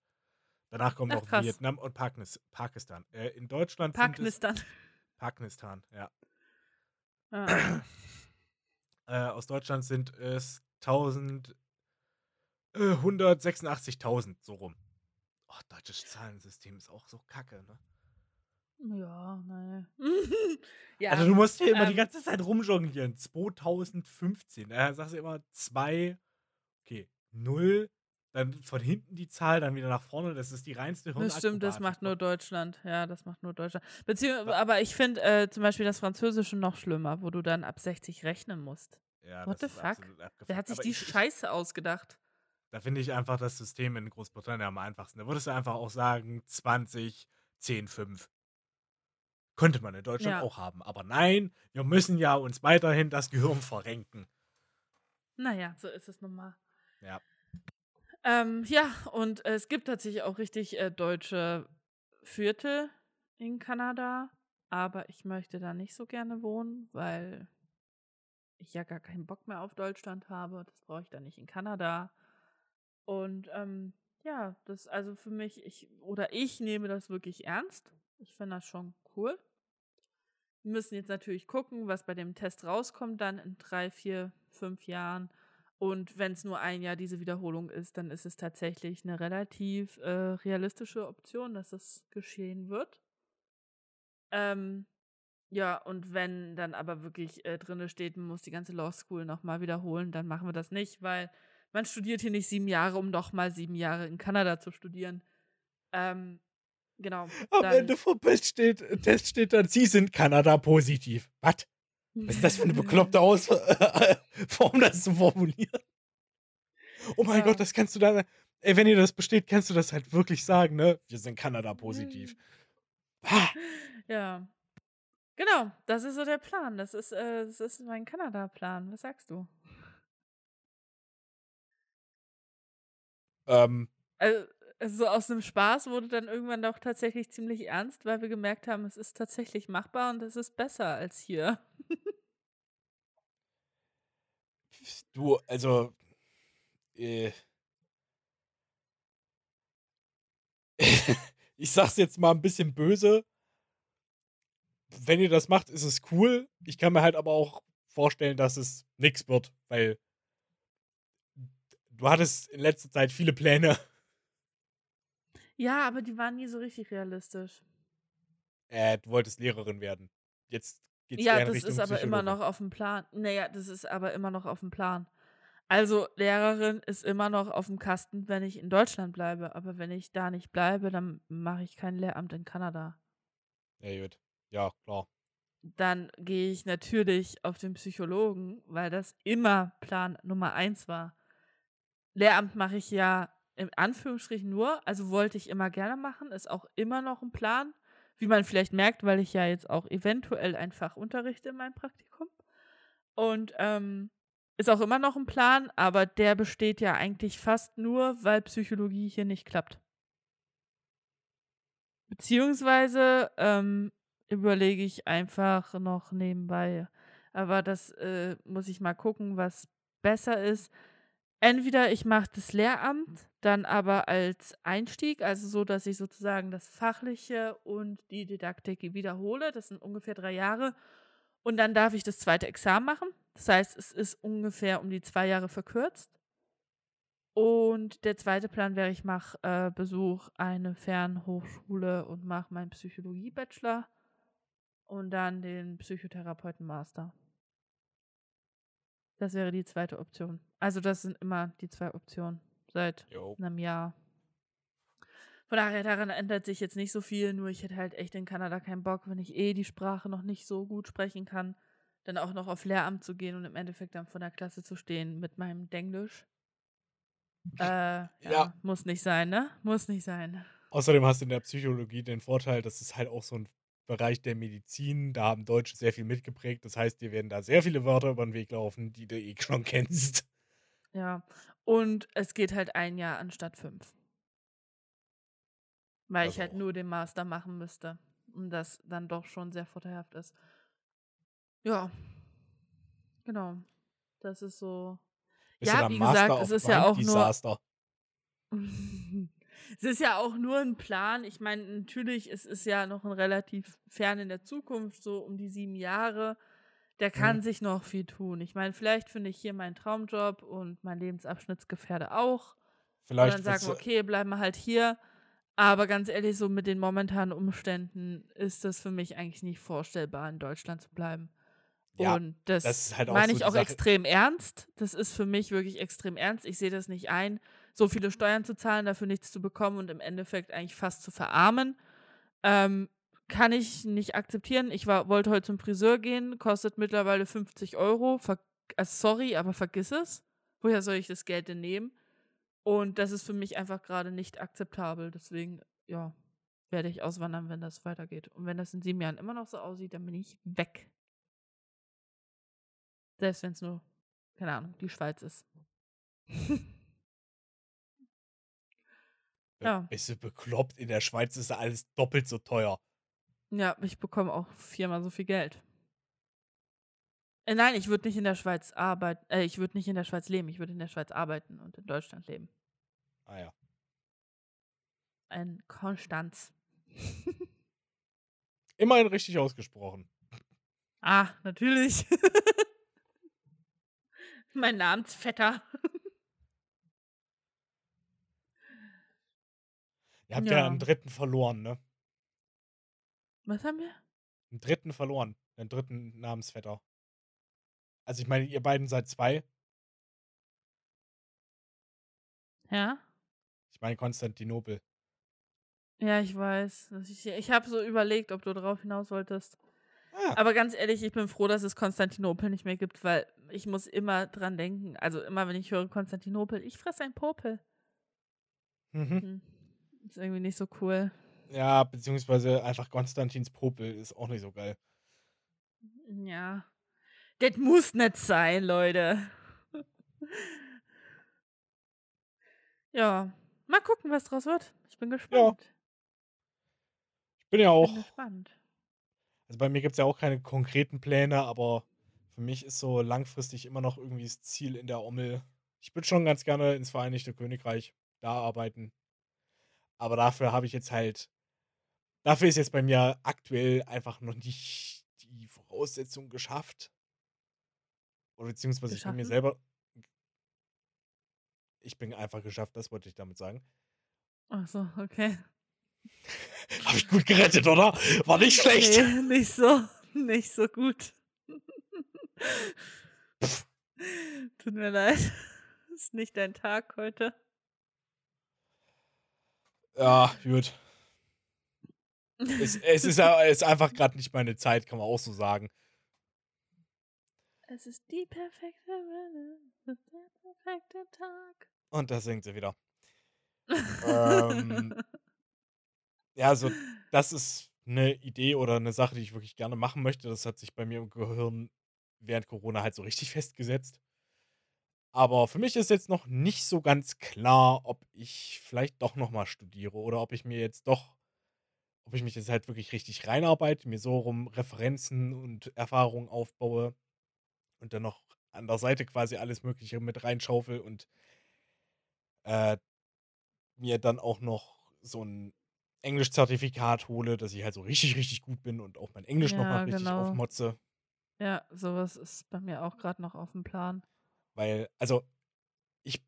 Danach kommen noch Vietnam und Pakistan. Äh, in Deutschland Pakistan. Pakistan, ja. Ah. äh, aus Deutschland sind es 1000 äh, 186.000, so rum. Oh, deutsches Zahlensystem ist auch so kacke, ne? Ja, nein. [LAUGHS] ja, also du musst hier ähm, immer die ähm. ganze Zeit rumjonglieren. 2015. Da sagst du immer 2, okay, 0, dann von hinten die Zahl, dann wieder nach vorne. Das ist die reinste Das stimmt, das macht nur Deutschland. Ja, das macht nur Deutschland. Beziehungsweise, aber ich finde äh, zum Beispiel das Französische noch schlimmer, wo du dann ab 60 rechnen musst. Ja, What the fuck? Wer hat sich aber die ich, Scheiße ausgedacht? Da finde ich einfach das System in Großbritannien am einfachsten. Da würdest du einfach auch sagen, 20, 10, 5. Könnte man in Deutschland ja. auch haben. Aber nein, wir müssen ja uns weiterhin das Gehirn [LAUGHS] verrenken. Naja, so ist es nun mal. Ja. Ähm, ja, und es gibt tatsächlich auch richtig äh, deutsche Viertel in Kanada. Aber ich möchte da nicht so gerne wohnen, weil ich ja gar keinen Bock mehr auf Deutschland habe. Das brauche ich da nicht in Kanada. Und ähm, ja, das also für mich, ich oder ich nehme das wirklich ernst. Ich finde das schon cool. Wir müssen jetzt natürlich gucken, was bei dem Test rauskommt, dann in drei, vier, fünf Jahren. Und wenn es nur ein Jahr diese Wiederholung ist, dann ist es tatsächlich eine relativ äh, realistische Option, dass das geschehen wird. Ähm, ja, und wenn dann aber wirklich äh, drinne steht, man muss die ganze Law School nochmal wiederholen, dann machen wir das nicht, weil man studiert hier nicht sieben Jahre, um doch mal sieben Jahre in Kanada zu studieren. Ähm, genau. Am dann, Ende vom Test steht, Test steht dann, Sie sind Kanada positiv. Was? Was ist das für eine bekloppte [LAUGHS] Ausform, das zu formulieren? Oh mein Ja. Gott, das kannst du dann. Ey, wenn ihr das besteht, kannst du das halt wirklich sagen, ne? Wir sind Kanada positiv. Ah, Ja. Genau, das ist so der Plan. Das ist, äh, das ist mein Kanada-Plan. Was sagst du? Ähm, Also, so aus einem Spaß wurde dann irgendwann doch tatsächlich ziemlich ernst, weil wir gemerkt haben, es ist tatsächlich machbar und es ist besser als hier. du, also. Äh, [LAUGHS] ich sag's jetzt mal ein bisschen böse. Wenn ihr das macht, ist es cool. Ich kann mir halt aber auch vorstellen, dass es nix wird, weil du hattest in letzter Zeit viele Pläne. Ja, aber die waren nie so richtig realistisch. Äh, du wolltest Lehrerin werden. Jetzt geht's Ja, das Richtung ist aber immer noch auf dem Plan. Naja, das ist aber immer noch auf dem Plan. Also, Lehrerin ist immer noch auf dem Kasten, wenn ich in Deutschland bleibe. Aber wenn ich da nicht bleibe, dann mache ich kein Lehramt in Kanada. Ja, gut. Ja, klar. Dann gehe ich natürlich auf den Psychologen, weil das immer Plan Nummer eins war. Lehramt mache ich ja in Anführungsstrichen nur, also wollte ich immer gerne machen, ist auch immer noch ein Plan. Wie man vielleicht merkt, weil ich ja jetzt auch eventuell ein Fach unterrichte in meinem Praktikum. Und ähm, ist auch immer noch ein Plan, aber der besteht ja eigentlich fast nur, weil Psychologie hier nicht klappt. Beziehungsweise ähm, überlege ich einfach noch nebenbei. Aber das äh, muss ich mal gucken, was besser ist. Entweder ich mache das Lehramt dann aber als Einstieg, also so, dass ich sozusagen das Fachliche und die Didaktik wiederhole. Das sind ungefähr drei Jahre. Und dann darf ich das zweite Examen machen. Das heißt, es ist ungefähr um die zwei Jahre verkürzt. Und der zweite Plan wäre, ich mache äh, Besuch eine Fernhochschule und mache meinen Psychologie-Bachelor und dann den Psychotherapeuten-Master. Das wäre die zweite Option. Also das sind immer die zwei Optionen seit Jo. einem Jahr. Von daher, daran ändert sich jetzt nicht so viel, nur ich hätte halt echt in Kanada keinen Bock, wenn ich eh die Sprache noch nicht so gut sprechen kann, dann auch noch auf Lehramt zu gehen und im Endeffekt dann vor der Klasse zu stehen mit meinem Denglisch. [LAUGHS] Äh, ja, Ja. muss nicht sein, ne? Muss nicht sein. Außerdem hast du in der Psychologie den Vorteil, das ist halt auch so ein Bereich der Medizin. Da haben Deutsche sehr viel mitgeprägt. Das heißt, dir werden da sehr viele Wörter über den Weg laufen, die du eh [LAUGHS] schon kennst. Ja. Und es geht halt ein Jahr anstatt fünf. Weil ich halt Also- nur den Master machen müsste. Und das dann doch schon sehr vorteilhaft ist. Ja. Genau. Das ist so. Bist Ja, wie Master gesagt, es ist ja auch nur- Disaster. [LAUGHS] es ist ja auch nur ein Plan. Ich meine, natürlich, es ist ja noch ein relativ fern in der Zukunft, so um die sieben Jahre. Der kann Mhm. sich noch viel tun. Ich meine, vielleicht finde ich hier meinen Traumjob und mein Lebensabschnittsgefährde auch. Und Vielleicht dann sagen wir, okay, bleiben wir halt hier. Aber ganz ehrlich, so mit den momentanen Umständen ist das für mich eigentlich nicht vorstellbar, in Deutschland zu bleiben. Ja, und das, das halt meine so ich auch Sache. extrem ernst. Das ist für mich wirklich extrem ernst. Ich sehe das nicht ein, so viele Steuern zu zahlen, dafür nichts zu bekommen und im Endeffekt eigentlich fast zu verarmen. Ähm, kann ich nicht akzeptieren. Ich war, wollte heute zum Friseur gehen, kostet mittlerweile 50 Euro. Ver äh, sorry, aber vergiss es. Woher soll ich das Geld denn nehmen? Und das ist für mich einfach gerade nicht akzeptabel. Deswegen, ja, werde ich auswandern, wenn das weitergeht. Und wenn das in sieben Jahren immer noch so aussieht, dann bin ich weg. Selbst wenn es nur, keine Ahnung, die Schweiz ist. [LAUGHS] ja. Bist du bekloppt? In der Schweiz ist alles doppelt so teuer. Ja, ich bekomme auch viermal so viel Geld. Äh, nein, ich würde nicht in der Schweiz arbeiten. Äh, ich würde nicht in der Schweiz leben. Ich würde in der Schweiz arbeiten und in Deutschland leben. Ah ja. In Konstanz. [LAUGHS] Immerhin richtig ausgesprochen. ah, natürlich. [LAUGHS] mein Namensvetter. Ihr habt ja. Ja. einen dritten verloren, ne? Was haben wir? Einen dritten verloren. Einen dritten Namensvetter. Also ich meine, ihr beiden seid zwei. Ja? Ich meine Ja. Aber ganz ehrlich, ich bin froh, dass es Konstantinopel nicht mehr gibt, weil ich muss immer dran denken. Also immer, wenn ich höre Konstantinopel, ich fresse ein Popel. Mhm. Hm. Ist irgendwie nicht so cool. Ja, beziehungsweise einfach Konstantins Popel ist auch nicht so geil. Ja. Das muss nicht sein, Leute. ja. Mal gucken, was draus wird. Ich bin gespannt. Ich bin ja Ich auch bin gespannt. Also bei mir gibt es ja auch keine konkreten Pläne, aber für mich ist so langfristig immer noch irgendwie das Ziel in der Ommel. Ich würde schon ganz gerne ins Vereinigte Königreich da arbeiten. Aber dafür habe ich jetzt halt, dafür ist jetzt bei mir aktuell einfach noch nicht die Voraussetzung geschafft. Oder beziehungsweise ich bin mir Geschaffen? selber. Ich bin einfach geschafft, das wollte ich damit sagen. Ach so, okay. [LAUGHS] Habe ich gut gerettet, oder? War nicht schlecht. Nee, nicht so, [LAUGHS] nicht so gut. Tut mir leid. [LAUGHS] Ist nicht dein Tag heute. Ja, gut. Es, es ist, es ist einfach gerade nicht meine Zeit, kann man auch so sagen. Es ist die perfekte Welle, es ist der perfekte Tag. Und da singt sie wieder. Ähm, [LAUGHS] Ja, also das ist eine Idee oder eine Sache, die ich wirklich gerne machen möchte. Das hat sich bei mir im Gehirn während Corona halt so richtig [LAUGHS] festgesetzt. Aber für mich ist jetzt noch nicht so ganz klar, ob ich vielleicht doch noch mal studiere oder ob ich mir jetzt doch ob ich mich jetzt halt wirklich richtig reinarbeite, mir so rum Referenzen und Erfahrungen aufbaue und dann noch an der Seite quasi alles Mögliche mit reinschaufel und äh, mir dann auch noch so ein Englischzertifikat hole, dass ich halt so richtig, richtig gut bin und auch mein Englisch Ja, richtig genau. aufmotze. Ja, sowas ist bei mir auch gerade noch auf dem Plan. Weil, also, ich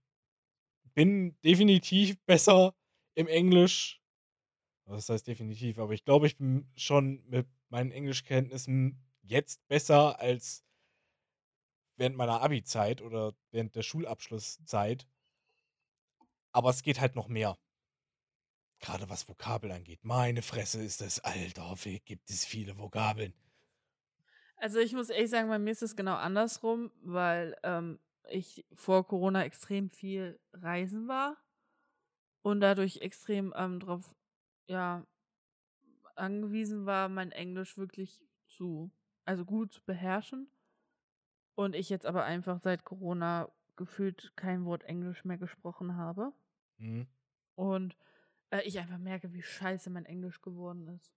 bin definitiv besser im Englisch. Was heißt definitiv? Aber ich glaube, ich bin schon mit meinen Englischkenntnissen jetzt besser als während meiner Abi-Zeit oder während der Schulabschlusszeit. Aber es geht halt noch mehr. Gerade was Vokabeln angeht. Meine Fresse ist das, alter, wie gibt es viele Vokabeln. Also ich muss ehrlich sagen, bei mir ist es genau andersrum, weil ähm, ich vor Corona extrem viel reisen war und dadurch extrem ähm, darauf ja, angewiesen war, mein Englisch wirklich zu, also gut zu beherrschen. Und ich jetzt aber einfach seit Corona gefühlt kein Wort Englisch mehr gesprochen habe. Hm. Und äh, ich einfach merke, wie scheiße mein Englisch geworden ist.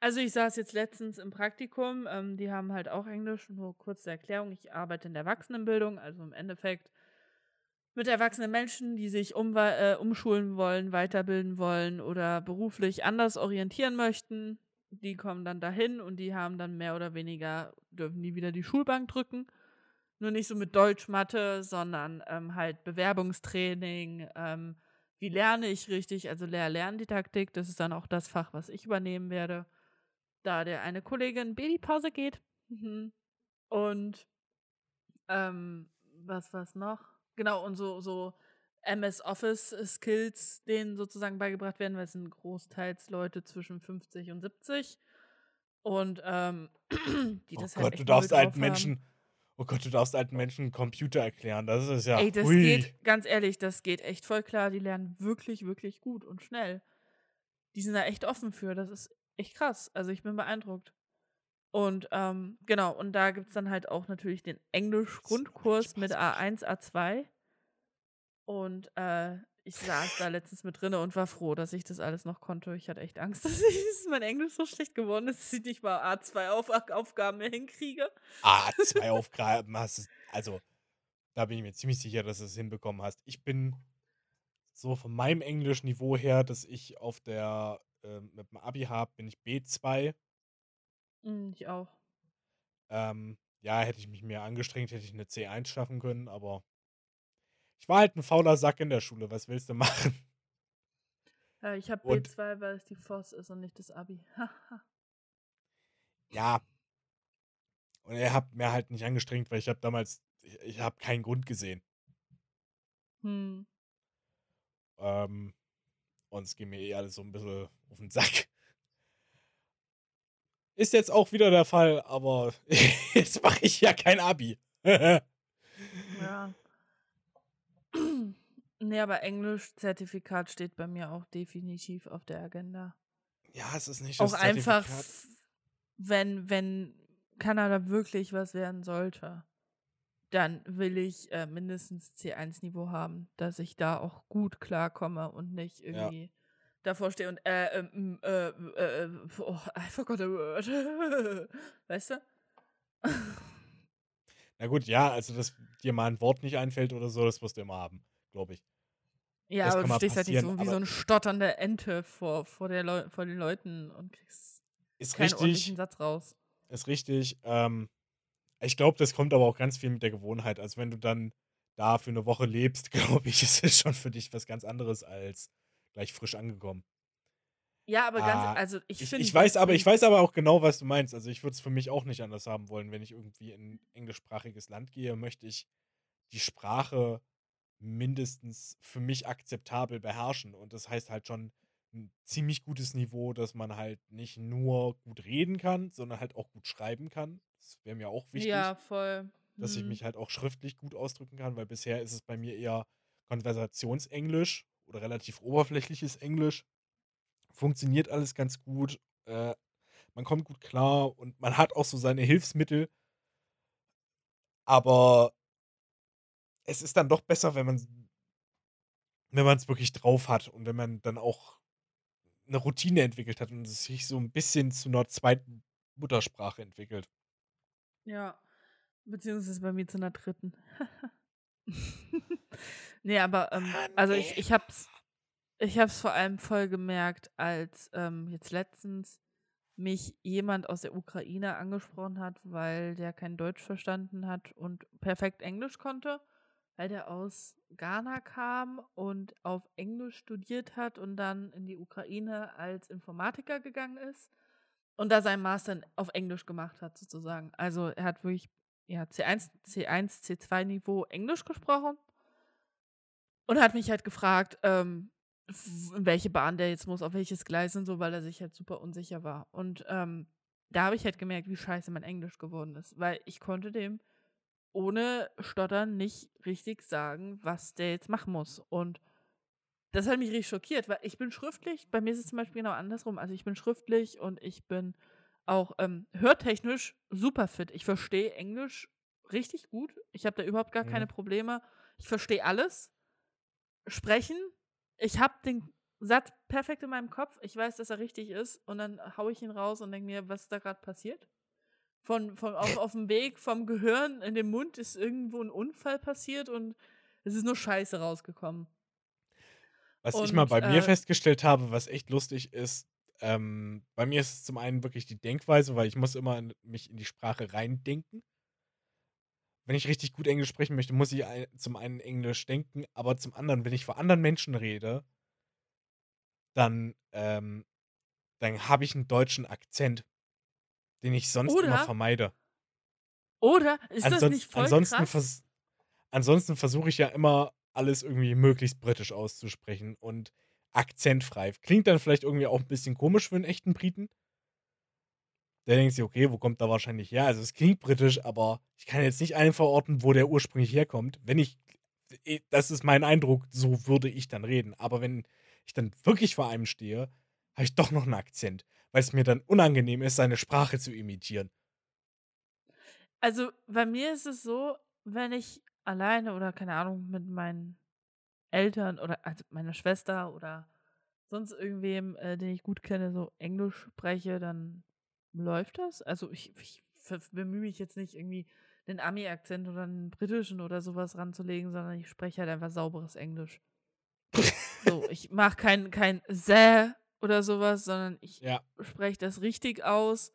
Also ich saß jetzt letztens im Praktikum, ähm, die haben halt auch Englisch, nur kurze Erklärung, ich arbeite in der Erwachsenenbildung, also im Endeffekt mit erwachsenen Menschen, die sich umwa- äh, umschulen wollen, weiterbilden wollen oder beruflich anders orientieren möchten. Die kommen dann dahin und die haben dann mehr oder weniger, dürfen die wieder die Schulbank drücken. Nur nicht so mit Deutsch, Mathe, sondern ähm, halt Bewerbungstraining, ähm, wie lerne ich richtig, also Lehr-Lerndidaktik, das ist dann auch das Fach, was ich übernehmen werde, da der eine Kollegin in Babypause geht. Mhm. Und ähm, was was noch? Genau, und so, so MS Office Skills denen sozusagen beigebracht werden, weil es sind großteils Leute zwischen 50 und 70. Und ähm, [CLEARS THROAT] die Oh das Gott, halt du echt darfst alten. Menschen. Oh Gott, du darfst alten Menschen Computer erklären. Das ist ja. Ey, das hui. geht, ganz ehrlich, das geht echt voll klar. Die lernen wirklich, wirklich gut und schnell. Die sind da echt offen für. Das ist echt krass. Also ich bin beeindruckt. Und ähm, genau, und da gibt es dann halt auch natürlich den Englisch-Grundkurs mit A1, A2. Und äh, ich saß da letztens mit drinne und war froh, dass ich das alles noch konnte. Ich hatte echt Angst, [LAUGHS] dass, ich, dass mein Englisch so schlecht geworden ist, dass ich nicht mal A2 Auf Aufgaben mehr hinkriege. Ah, zwei [LAUGHS] Aufgaben hast du. Also, da bin ich mir ziemlich sicher, dass du es hinbekommen hast. Ich bin so von meinem Englischniveau her, dass ich auf der ähm, mit dem Abi habe, bin ich B2. Mm, ich auch. Ähm, ja, hätte ich mich mehr angestrengt, hätte ich eine C1 schaffen können, aber ich war halt ein fauler Sack in der Schule. Was willst du machen? Ja, ich habe Und- B2, weil es die FOS ist und nicht das Abi. [LAUGHS] Ja. Und er hat mir halt nicht angestrengt, weil ich habe damals, ich, ich habe keinen Grund gesehen. hm. Ähm, und es ging mir eh alles so ein bisschen auf den Sack. Ist jetzt auch wieder der Fall, aber [LAUGHS] jetzt mache ich ja kein Abi. Ja. [CLEARS THROAT] Nee, aber Englisch-Zertifikat steht bei mir auch definitiv auf der Agenda. Ja, es ist nicht das Auch einfach, wenn, wenn Kanada wirklich was werden sollte, dann will ich äh, mindestens C1-Niveau haben, dass ich da auch gut klarkomme und nicht irgendwie davor stehe und äh, ähm, äh, äh, äh, oh, I forgot a word. [LAUGHS] weißt du? [LAUGHS] Na gut, ja, also dass dir mal ein Wort nicht einfällt oder so, das wirst du immer haben, glaube ich. Ja, Das aber du stehst halt nicht so wie so eine stotternde Ente vor, vor, der Leu vor den Leuten und kriegst Ist keinen richtig, ordentlichen Satz raus. ist richtig. Ähm, ich glaube, das kommt aber auch ganz viel mit der Gewohnheit. Also wenn du dann da für eine Woche lebst, [LAUGHS] glaube ich, ist es schon für dich was ganz anderes als gleich frisch angekommen. Ja, aber ganz, Ah, also ich Ich, finde. ich weiß aber, ich weiß aber auch genau, was du meinst. Also ich würde es für mich auch nicht anders haben wollen, wenn ich irgendwie in ein englischsprachiges Land gehe, möchte ich die Sprache mindestens für mich akzeptabel beherrschen. Und das heißt halt schon ein ziemlich gutes Niveau, dass man halt nicht nur gut reden kann, sondern halt auch gut schreiben kann. Das wäre mir auch wichtig, Ja, voll. dass ich Hm. mich halt auch schriftlich gut ausdrücken kann, weil bisher ist es bei mir eher Konversationsenglisch oder relativ oberflächliches Englisch. Funktioniert alles ganz gut. Äh, man kommt gut klar und man hat auch so seine Hilfsmittel. Aber es ist dann doch besser, wenn man wenn man es wirklich drauf hat und wenn man dann auch eine Routine entwickelt hat und es sich so ein bisschen zu einer zweiten Muttersprache entwickelt. Ja. Beziehungsweise bei mir zu einer dritten. [LAUGHS] [LAUGHS] nee, aber ähm, Ah, also ich, ich hab's, ich hab's vor allem voll gemerkt, als ähm, jetzt letztens mich jemand aus der Ukraine angesprochen hat, weil der kein Deutsch verstanden hat und perfekt Englisch konnte, weil der aus Ghana kam und auf Englisch studiert hat und dann in die Ukraine als Informatiker gegangen ist und da seinen Master auf Englisch gemacht hat, sozusagen. Also er hat wirklich ja, C1, C1, C2-Niveau Englisch gesprochen und hat mich halt gefragt, ähm, in welche Bahn der jetzt muss, auf welches Gleis und so, weil er sich halt super unsicher war. Und ähm, da habe ich halt gemerkt, wie scheiße mein Englisch geworden ist, weil ich konnte dem ohne Stottern nicht richtig sagen, was der jetzt machen muss. Und das hat mich richtig schockiert, weil ich bin schriftlich, bei mir ist es zum Beispiel genau andersrum. Also ich bin schriftlich und ich bin auch ähm, hörtechnisch super fit. Ich verstehe Englisch richtig gut. Ich habe da überhaupt gar Mhm. keine Probleme. Ich verstehe alles. Sprechen, ich habe den Satz perfekt in meinem Kopf. Ich weiß, dass er richtig ist. Und dann haue ich ihn raus und denke mir, was ist da gerade passiert? Von, von auf, [LAUGHS] auf dem Weg vom Gehirn in den Mund ist irgendwo ein Unfall passiert und es ist nur Scheiße rausgekommen. Was ich mal Und, bei mir äh, festgestellt habe, was echt lustig ist, ähm, bei mir ist es zum einen wirklich die Denkweise, weil ich muss immer in, mich in die Sprache reindenken. Wenn ich richtig gut Englisch sprechen möchte, muss ich ein, zum einen Englisch denken, aber zum anderen, wenn ich vor anderen Menschen rede, dann, ähm, dann habe ich einen deutschen Akzent, den ich sonst immer Oder- vermeide. Oder ist das Ansonsten, nicht voll ansonsten, krass? vers ansonsten versuche ich ja immer, alles irgendwie möglichst britisch auszusprechen und akzentfrei. Klingt dann vielleicht irgendwie auch ein bisschen komisch für einen echten Briten. Der denkt sich, okay, wo kommt da wahrscheinlich her? Also es klingt britisch, aber ich kann jetzt nicht einverorten, wo der ursprünglich herkommt. Wenn ich, eh, das ist mein Eindruck, so würde ich dann reden. Aber wenn ich dann wirklich vor einem stehe, habe ich doch noch einen Akzent, weil es mir dann unangenehm ist, seine Sprache zu imitieren. Also bei mir ist es so, wenn ich alleine oder keine Ahnung mit meinen Eltern oder also meiner Schwester oder sonst irgendwem, äh, den ich gut kenne, so Englisch spreche, dann läuft das. Also ich, ich bemühe mich jetzt nicht irgendwie einen Ami-Akzent oder einen britischen oder sowas ranzulegen, sondern ich spreche halt einfach sauberes Englisch. so, ich [LAUGHS] mache kein, kein Sä oder sowas, sondern ich Ja. spreche das richtig aus.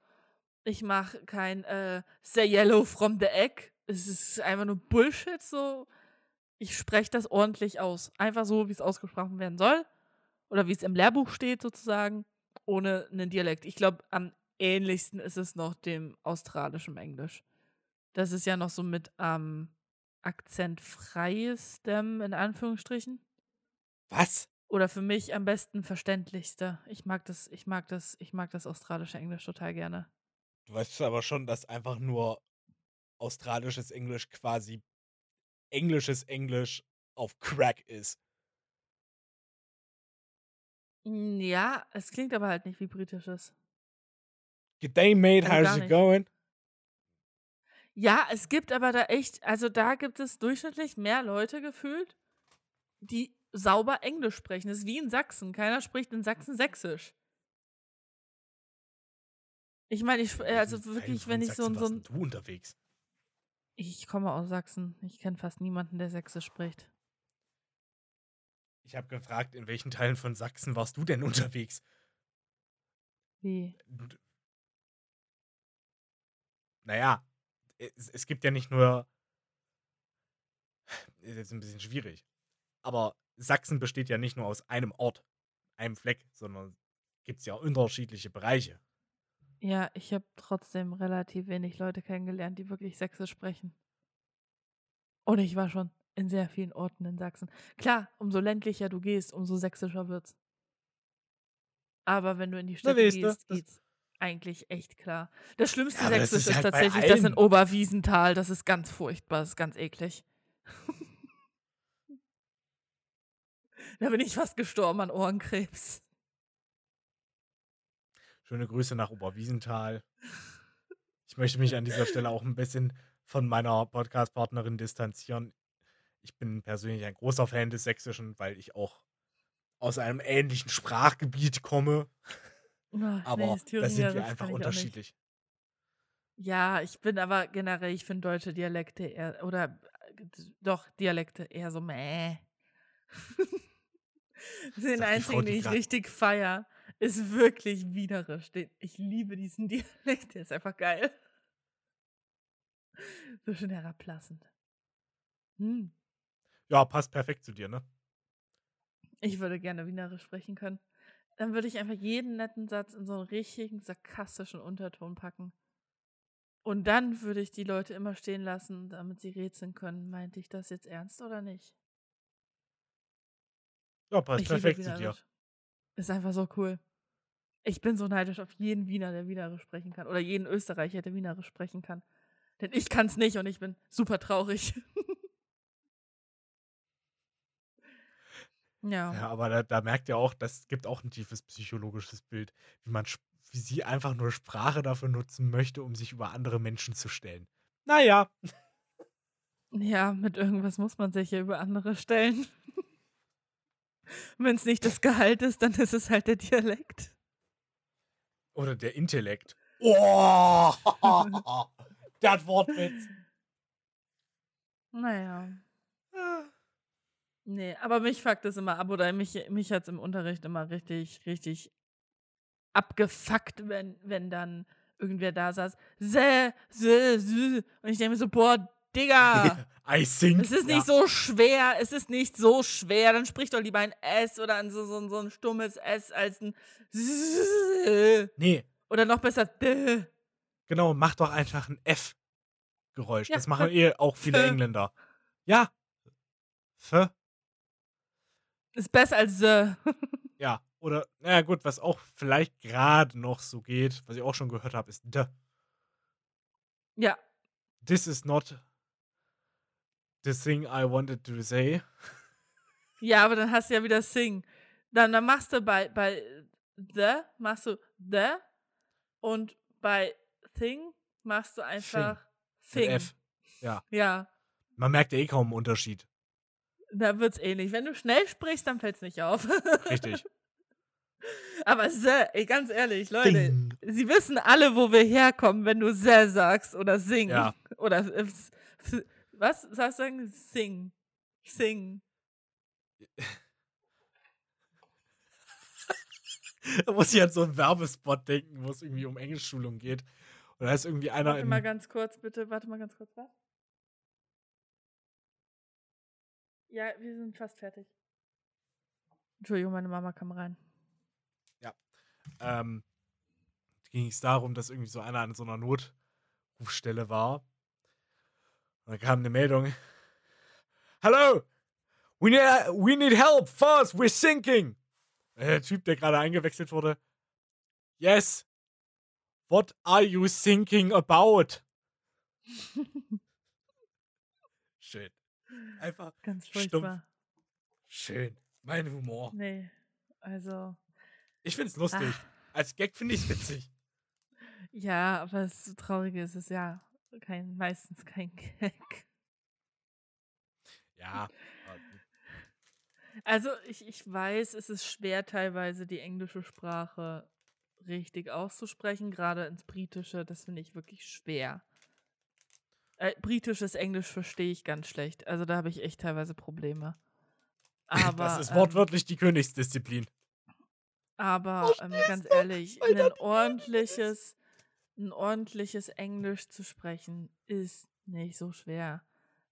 Ich mache kein äh, Say Yellow from the Egg. Es ist einfach nur Bullshit so. Ich spreche das ordentlich aus. Einfach so, wie es ausgesprochen werden soll. Oder wie es im Lehrbuch steht, sozusagen. Ohne einen Dialekt. Ich glaube, am ähnlichsten ist es noch dem australischen Englisch. Das ist ja noch so mit am akzentfreiestem, in Anführungsstrichen. Was? Oder für mich am besten verständlichste. Ich mag das, ich mag das, ich mag das australische Englisch total gerne. Du weißt aber schon, dass einfach nur australisches Englisch quasi englisches Englisch auf Crack ist. Hm, ja, es klingt aber halt nicht wie britisches. Good day, mate. Also How's it going? Ja, es gibt aber da echt, also da gibt es durchschnittlich mehr Leute gefühlt, die sauber Englisch sprechen. Das ist wie in Sachsen. Keiner spricht in Sachsen Sächsisch. Ich meine, ich, spr- also wirklich, wenn ich so, Sachsen so ein. du unterwegs. Ich komme aus Sachsen. Ich kenne fast niemanden, der Sächsisch spricht. Ich habe gefragt, in welchen Teilen von Sachsen warst du denn [LAUGHS] unterwegs? Wie? Naja, es, es gibt ja nicht nur. Ist jetzt ein bisschen schwierig. Aber Sachsen besteht ja nicht nur aus einem Ort, einem Fleck, sondern gibt es ja unterschiedliche Bereiche. Ja, ich habe trotzdem relativ wenig Leute kennengelernt, die wirklich Sächsisch sprechen. Und ich war schon in sehr vielen Orten in Sachsen. Klar, umso ländlicher du gehst, umso sächsischer wird's. Aber wenn du in die du, gehst, das- geht's eigentlich echt klar. Das schlimmste Ja, aber das Sächsisch ist halt tatsächlich das in. Oberwiesenthal. Das ist ganz furchtbar, das ist ganz eklig. [LAUGHS] da bin ich fast gestorben an Ohrenkrebs. Schöne Grüße nach Oberwiesenthal. Ich möchte mich an dieser Stelle [LAUGHS] auch ein bisschen von meiner Podcast-Partnerin distanzieren. Ich bin persönlich ein großer Fan des Sächsischen, weil ich auch aus einem ähnlichen Sprachgebiet komme. Ach, Aber nee, das da sind wir einfach unterschiedlich. Ja, ich bin aber generell, ich finde deutsche Dialekte eher, oder äh, doch, Dialekte eher so meh. [LAUGHS] Den Sagt die einzigen, die ich richtig feier, ist wirklich wienerisch. Den, ich liebe diesen [LAUGHS] Dialekt, der ist einfach geil. So schön herablassend. Hm. Ja, passt perfekt zu dir, ne? Ich würde gerne wienerisch sprechen können. Dann würde ich einfach jeden netten Satz in so einen richtigen sarkastischen Unterton packen. Und dann würde ich die Leute immer stehen lassen, damit sie rätseln können. Meinte ich das jetzt ernst oder nicht? Ja, passt ich perfekt zu dir. Ist einfach so cool. Ich bin so neidisch auf jeden Wiener, der Wienerisch sprechen kann. Oder jeden Österreicher, der Wienerisch sprechen kann. Denn ich kann es nicht und ich bin super traurig. [LAUGHS] ja. Ja, aber da, da merkt ihr auch, das gibt auch ein tiefes psychologisches Bild, wie man, wie sie einfach nur Sprache dafür nutzen möchte, um sich über andere Menschen zu stellen. Naja, Ja, mit irgendwas muss man sich ja über andere stellen. [LAUGHS] Wenn es nicht das Gehalt ist, dann ist es halt der Dialekt. Oder der Intellekt. Oh, [LAUGHS] das Wortwitz. Naja. Ah. Nee, aber mich fuckt es immer ab oder mich, mich hat es im Unterricht immer richtig, richtig abgefuckt, wenn, wenn dann irgendwer da saß. Sä, sä, sä. Und ich denke mir so, boah, Digga. [LAUGHS] I think. Es ist nicht so schwer, es ist nicht so schwer. Dann sprich doch lieber ein S oder ein, so, so, so ein stummes S als ein S. Nee, Oder noch besser D. genau, mach doch einfach ein F-Geräusch. Ja, das machen eh auch viele F. Engländer. Ja. F. Ist besser als S. [LAUGHS] Ja. Oder, naja, gut, was auch vielleicht gerade noch so geht, was ich auch schon gehört habe, ist D. Ja, This is not the thing I wanted to say. ja, aber dann hast du ja wieder Sing. Dann, dann machst du bei, bei The, machst du The und bei Thing machst du einfach Mit Thing. F. Ja, Man merkt ja eh kaum einen Unterschied. da wird's ähnlich. Wenn du schnell sprichst, dann fällt's nicht auf. Richtig. [LAUGHS] aber The, ey, ganz ehrlich, Leute, Ding. Sie wissen alle, wo wir herkommen, wenn du sehr sagst oder sing. Ja. Oder was? Sagst du sagen? Sing. Sing. [LAUGHS] Da muss ich an so einen Werbespot denken, wo es irgendwie um Englischschulung geht. Und da ist irgendwie einer Warte mal ganz kurz, bitte. Warte mal ganz kurz, was? Ja, wir sind fast fertig. Entschuldigung, meine Mama kam rein. ähm, ging es darum, dass irgendwie so einer an so einer Notrufstelle war. Und da kam eine Meldung. Hello! We need, we need help! Fast! We're sinking! Der Typ, der gerade eingewechselt wurde. Yes! What are you thinking about? [LAUGHS] Schön. Einfach Ganz stumpf. furchtbar. Schön. Mein Humor. Nee, also. Ich find's lustig. Ah. Als Gag finde ich's witzig. Ja, aber das so Traurige ist es ja kein, meistens kein Gag. Ja. [LAUGHS] Also ich, ich weiß, es ist schwer teilweise die englische Sprache richtig auszusprechen, gerade ins Britische, das finde ich wirklich schwer. Äh, britisches Englisch verstehe ich ganz schlecht, also da habe ich echt teilweise Probleme. [LAUGHS] Aber, das ist ähm, wortwörtlich die Königsdisziplin. Aber ähm, ganz ehrlich, ein ordentliches, ein ordentliches Englisch zu sprechen ist nicht so schwer.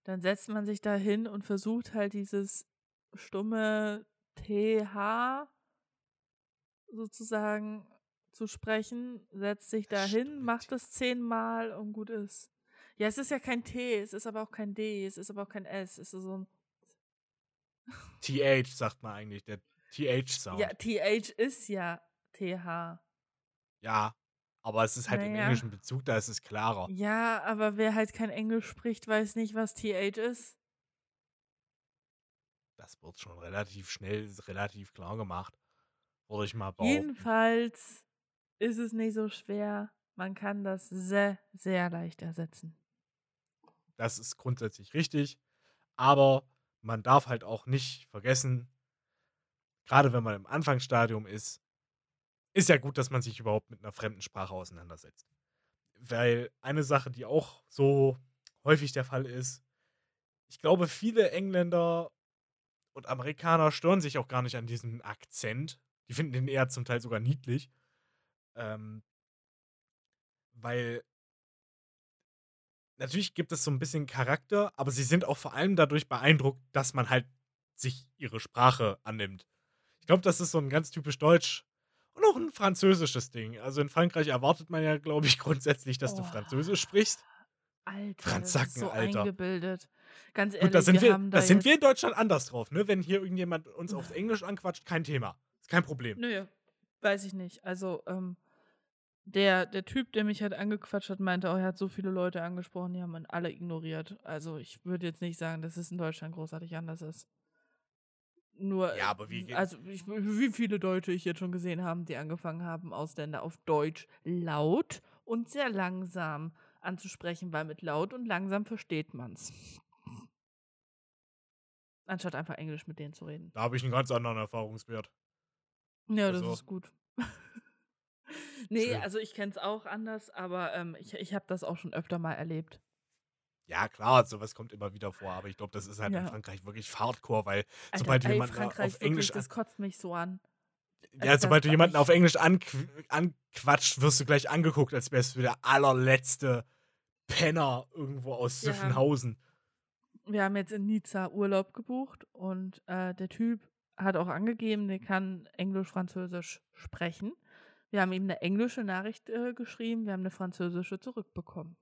Dann setzt man sich da hin und versucht halt dieses stumme TH sozusagen zu sprechen, setzt sich da hin, macht das zehnmal und gut ist. Ja, es ist ja kein T, es ist aber auch kein D, es ist aber auch kein S, es ist so ein TH sagt man eigentlich, der TH-Sound. Ja, TH ist ja TH. Ja, aber es ist halt im Naja. englischen Bezug, da ist es klarer. Ja, aber wer halt kein Englisch spricht, weiß nicht, was TH ist. Das wird schon relativ schnell, relativ klar gemacht. Würde ich mal behaupten. Jedenfalls ist es nicht so schwer. Man kann das sehr, sehr leicht ersetzen. Das ist grundsätzlich richtig. Aber man darf halt auch nicht vergessen, gerade wenn man im Anfangsstadium ist, ist ja gut, dass man sich überhaupt mit einer fremden Sprache auseinandersetzt. Weil eine Sache, die auch so häufig der Fall ist, ich glaube, viele Engländer und Amerikaner stören sich auch gar nicht an diesem Akzent. Die finden den eher zum Teil sogar niedlich. Ähm, weil natürlich gibt es so ein bisschen Charakter, aber sie sind auch vor allem dadurch beeindruckt, dass man halt sich ihre Sprache annimmt. Ich glaube, das ist so ein ganz typisch deutsch und auch ein französisches Ding. Also in Frankreich erwartet man ja, glaube ich, grundsätzlich, dass du Oh. Französisch sprichst. Alter, Franzacken, so Alter. eingebildet. Ganz ehrlich, Gut, da sind, wir, haben da sind wir in Deutschland anders drauf, ne? Wenn hier irgendjemand uns auf [SIGHS] Englisch anquatscht, kein Thema. Ist kein Problem. Nö, weiß ich nicht. Also, ähm, der, der Typ, der mich halt angequatscht hat, meinte, oh, er hat so viele Leute angesprochen, die haben ihn alle ignoriert. Also, ich würde jetzt nicht sagen, dass es in Deutschland großartig anders ist. Nur, Ja, aber wie also ich, wie viele Deutsche ich jetzt schon gesehen habe, die angefangen haben, Ausländer auf Deutsch laut und sehr langsam anzusprechen, weil mit laut und langsam versteht man's. Anstatt einfach Englisch mit denen zu reden. Da habe ich einen ganz anderen Erfahrungswert. Ja, das Also- ist gut. [LAUGHS] nee, Schön. also ich kenne es auch anders, aber ähm, ich, ich habe das auch schon öfter mal erlebt. Ja, klar, sowas kommt immer wieder vor, aber ich glaube, das ist halt in Ja. Frankreich wirklich hardcore, weil Alter, sobald du ey, jemanden Frankreich, auf wirklich, Englisch das kotzt mich so an. Ja, das sobald du jemanden auf Englisch anqu anquatscht, wirst du gleich angeguckt, als wärst du der allerletzte Penner irgendwo aus Ja. Süffenhausen. Wir haben jetzt in Nizza Urlaub gebucht und äh, der Typ hat auch angegeben, der kann Englisch, Französisch sprechen. Wir haben ihm eine englische Nachricht äh, geschrieben, wir haben eine französische zurückbekommen.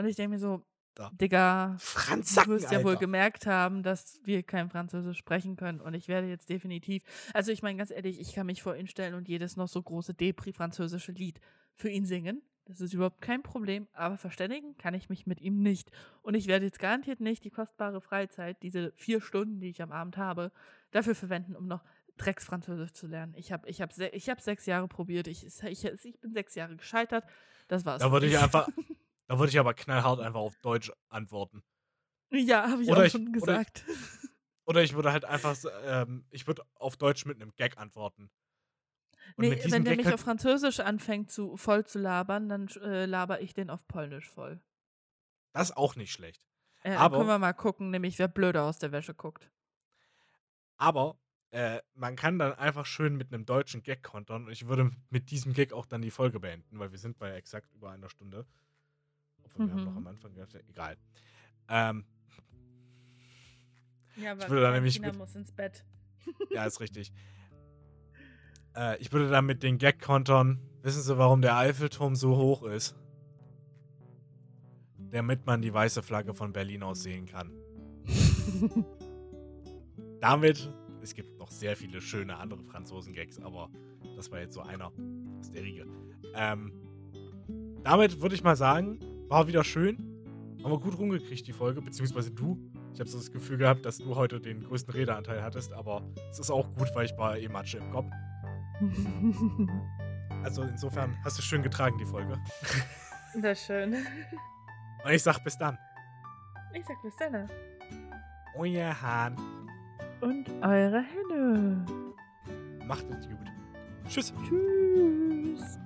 Und ich denke mir so, Da. Digga, Du Franzacken, wirst ja wohl Alter. gemerkt haben, dass wir kein Französisch sprechen können. Und ich werde jetzt definitiv, also ich meine ganz ehrlich, ich kann mich vor ihn stellen und jedes noch so große Depri-französische Lied für ihn singen. Das ist überhaupt kein Problem, aber verständigen kann ich mich mit ihm nicht. Und ich werde jetzt garantiert nicht die kostbare Freizeit, diese vier Stunden, die ich am Abend habe, dafür verwenden, um noch Drecksfranzösisch zu lernen. Ich habe ich hab se ich hab sechs Jahre probiert. Ich, ich, ich bin sechs Jahre gescheitert. Das war's. Da würde ich einfach, [LAUGHS] da würde ich aber knallhart einfach auf Deutsch antworten. Ja, habe ich Oder auch ich- schon oder ich- gesagt. [LAUGHS] Oder ich würde halt einfach, ähm, ich würde auf Deutsch mit einem Gag antworten. Und Nee, wenn der Gag mich halt, auf Französisch anfängt zu voll zu labern, dann äh, laber ich den auf Polnisch voll. das ist auch nicht schlecht. Äh, Aber- dann können wir mal gucken, nämlich wer blöder aus der Wäsche guckt. Aber äh, man kann dann einfach schön mit einem deutschen Gag kontern. Und ich würde mit diesem Gag auch dann die Folge beenden, weil wir sind bei exakt über einer Stunde. Obwohl wir haben noch Mhm. am Anfang gehabt, egal. Ähm, Ja, aber würde dann nämlich Tina mit- muss ins Bett. ja, ist richtig. [LAUGHS] Äh, ich würde dann mit den Gag kontern. Wissen Sie, warum der Eiffelturm so hoch ist? Damit man die weiße Flagge von Berlin aus sehen kann. [LAUGHS] Damit, es gibt noch sehr viele schöne andere Franzosen-Gags, aber das war jetzt so einer. aus der Riege. Ähm, damit würde ich mal sagen, war wieder schön. Haben wir gut rumgekriegt, die Folge, beziehungsweise du. Ich habe so das Gefühl gehabt, dass du heute den größten Redeanteil hattest, aber es ist auch gut, weil ich war eh Matsche im Kopf. [LAUGHS] Also insofern hast du schön getragen, die Folge. Das ist schön. Und ich sag bis dann. Ich sag bis dann. Euer Hahn. Und eure Henne. Macht es gut. Tschüss. Tschüss.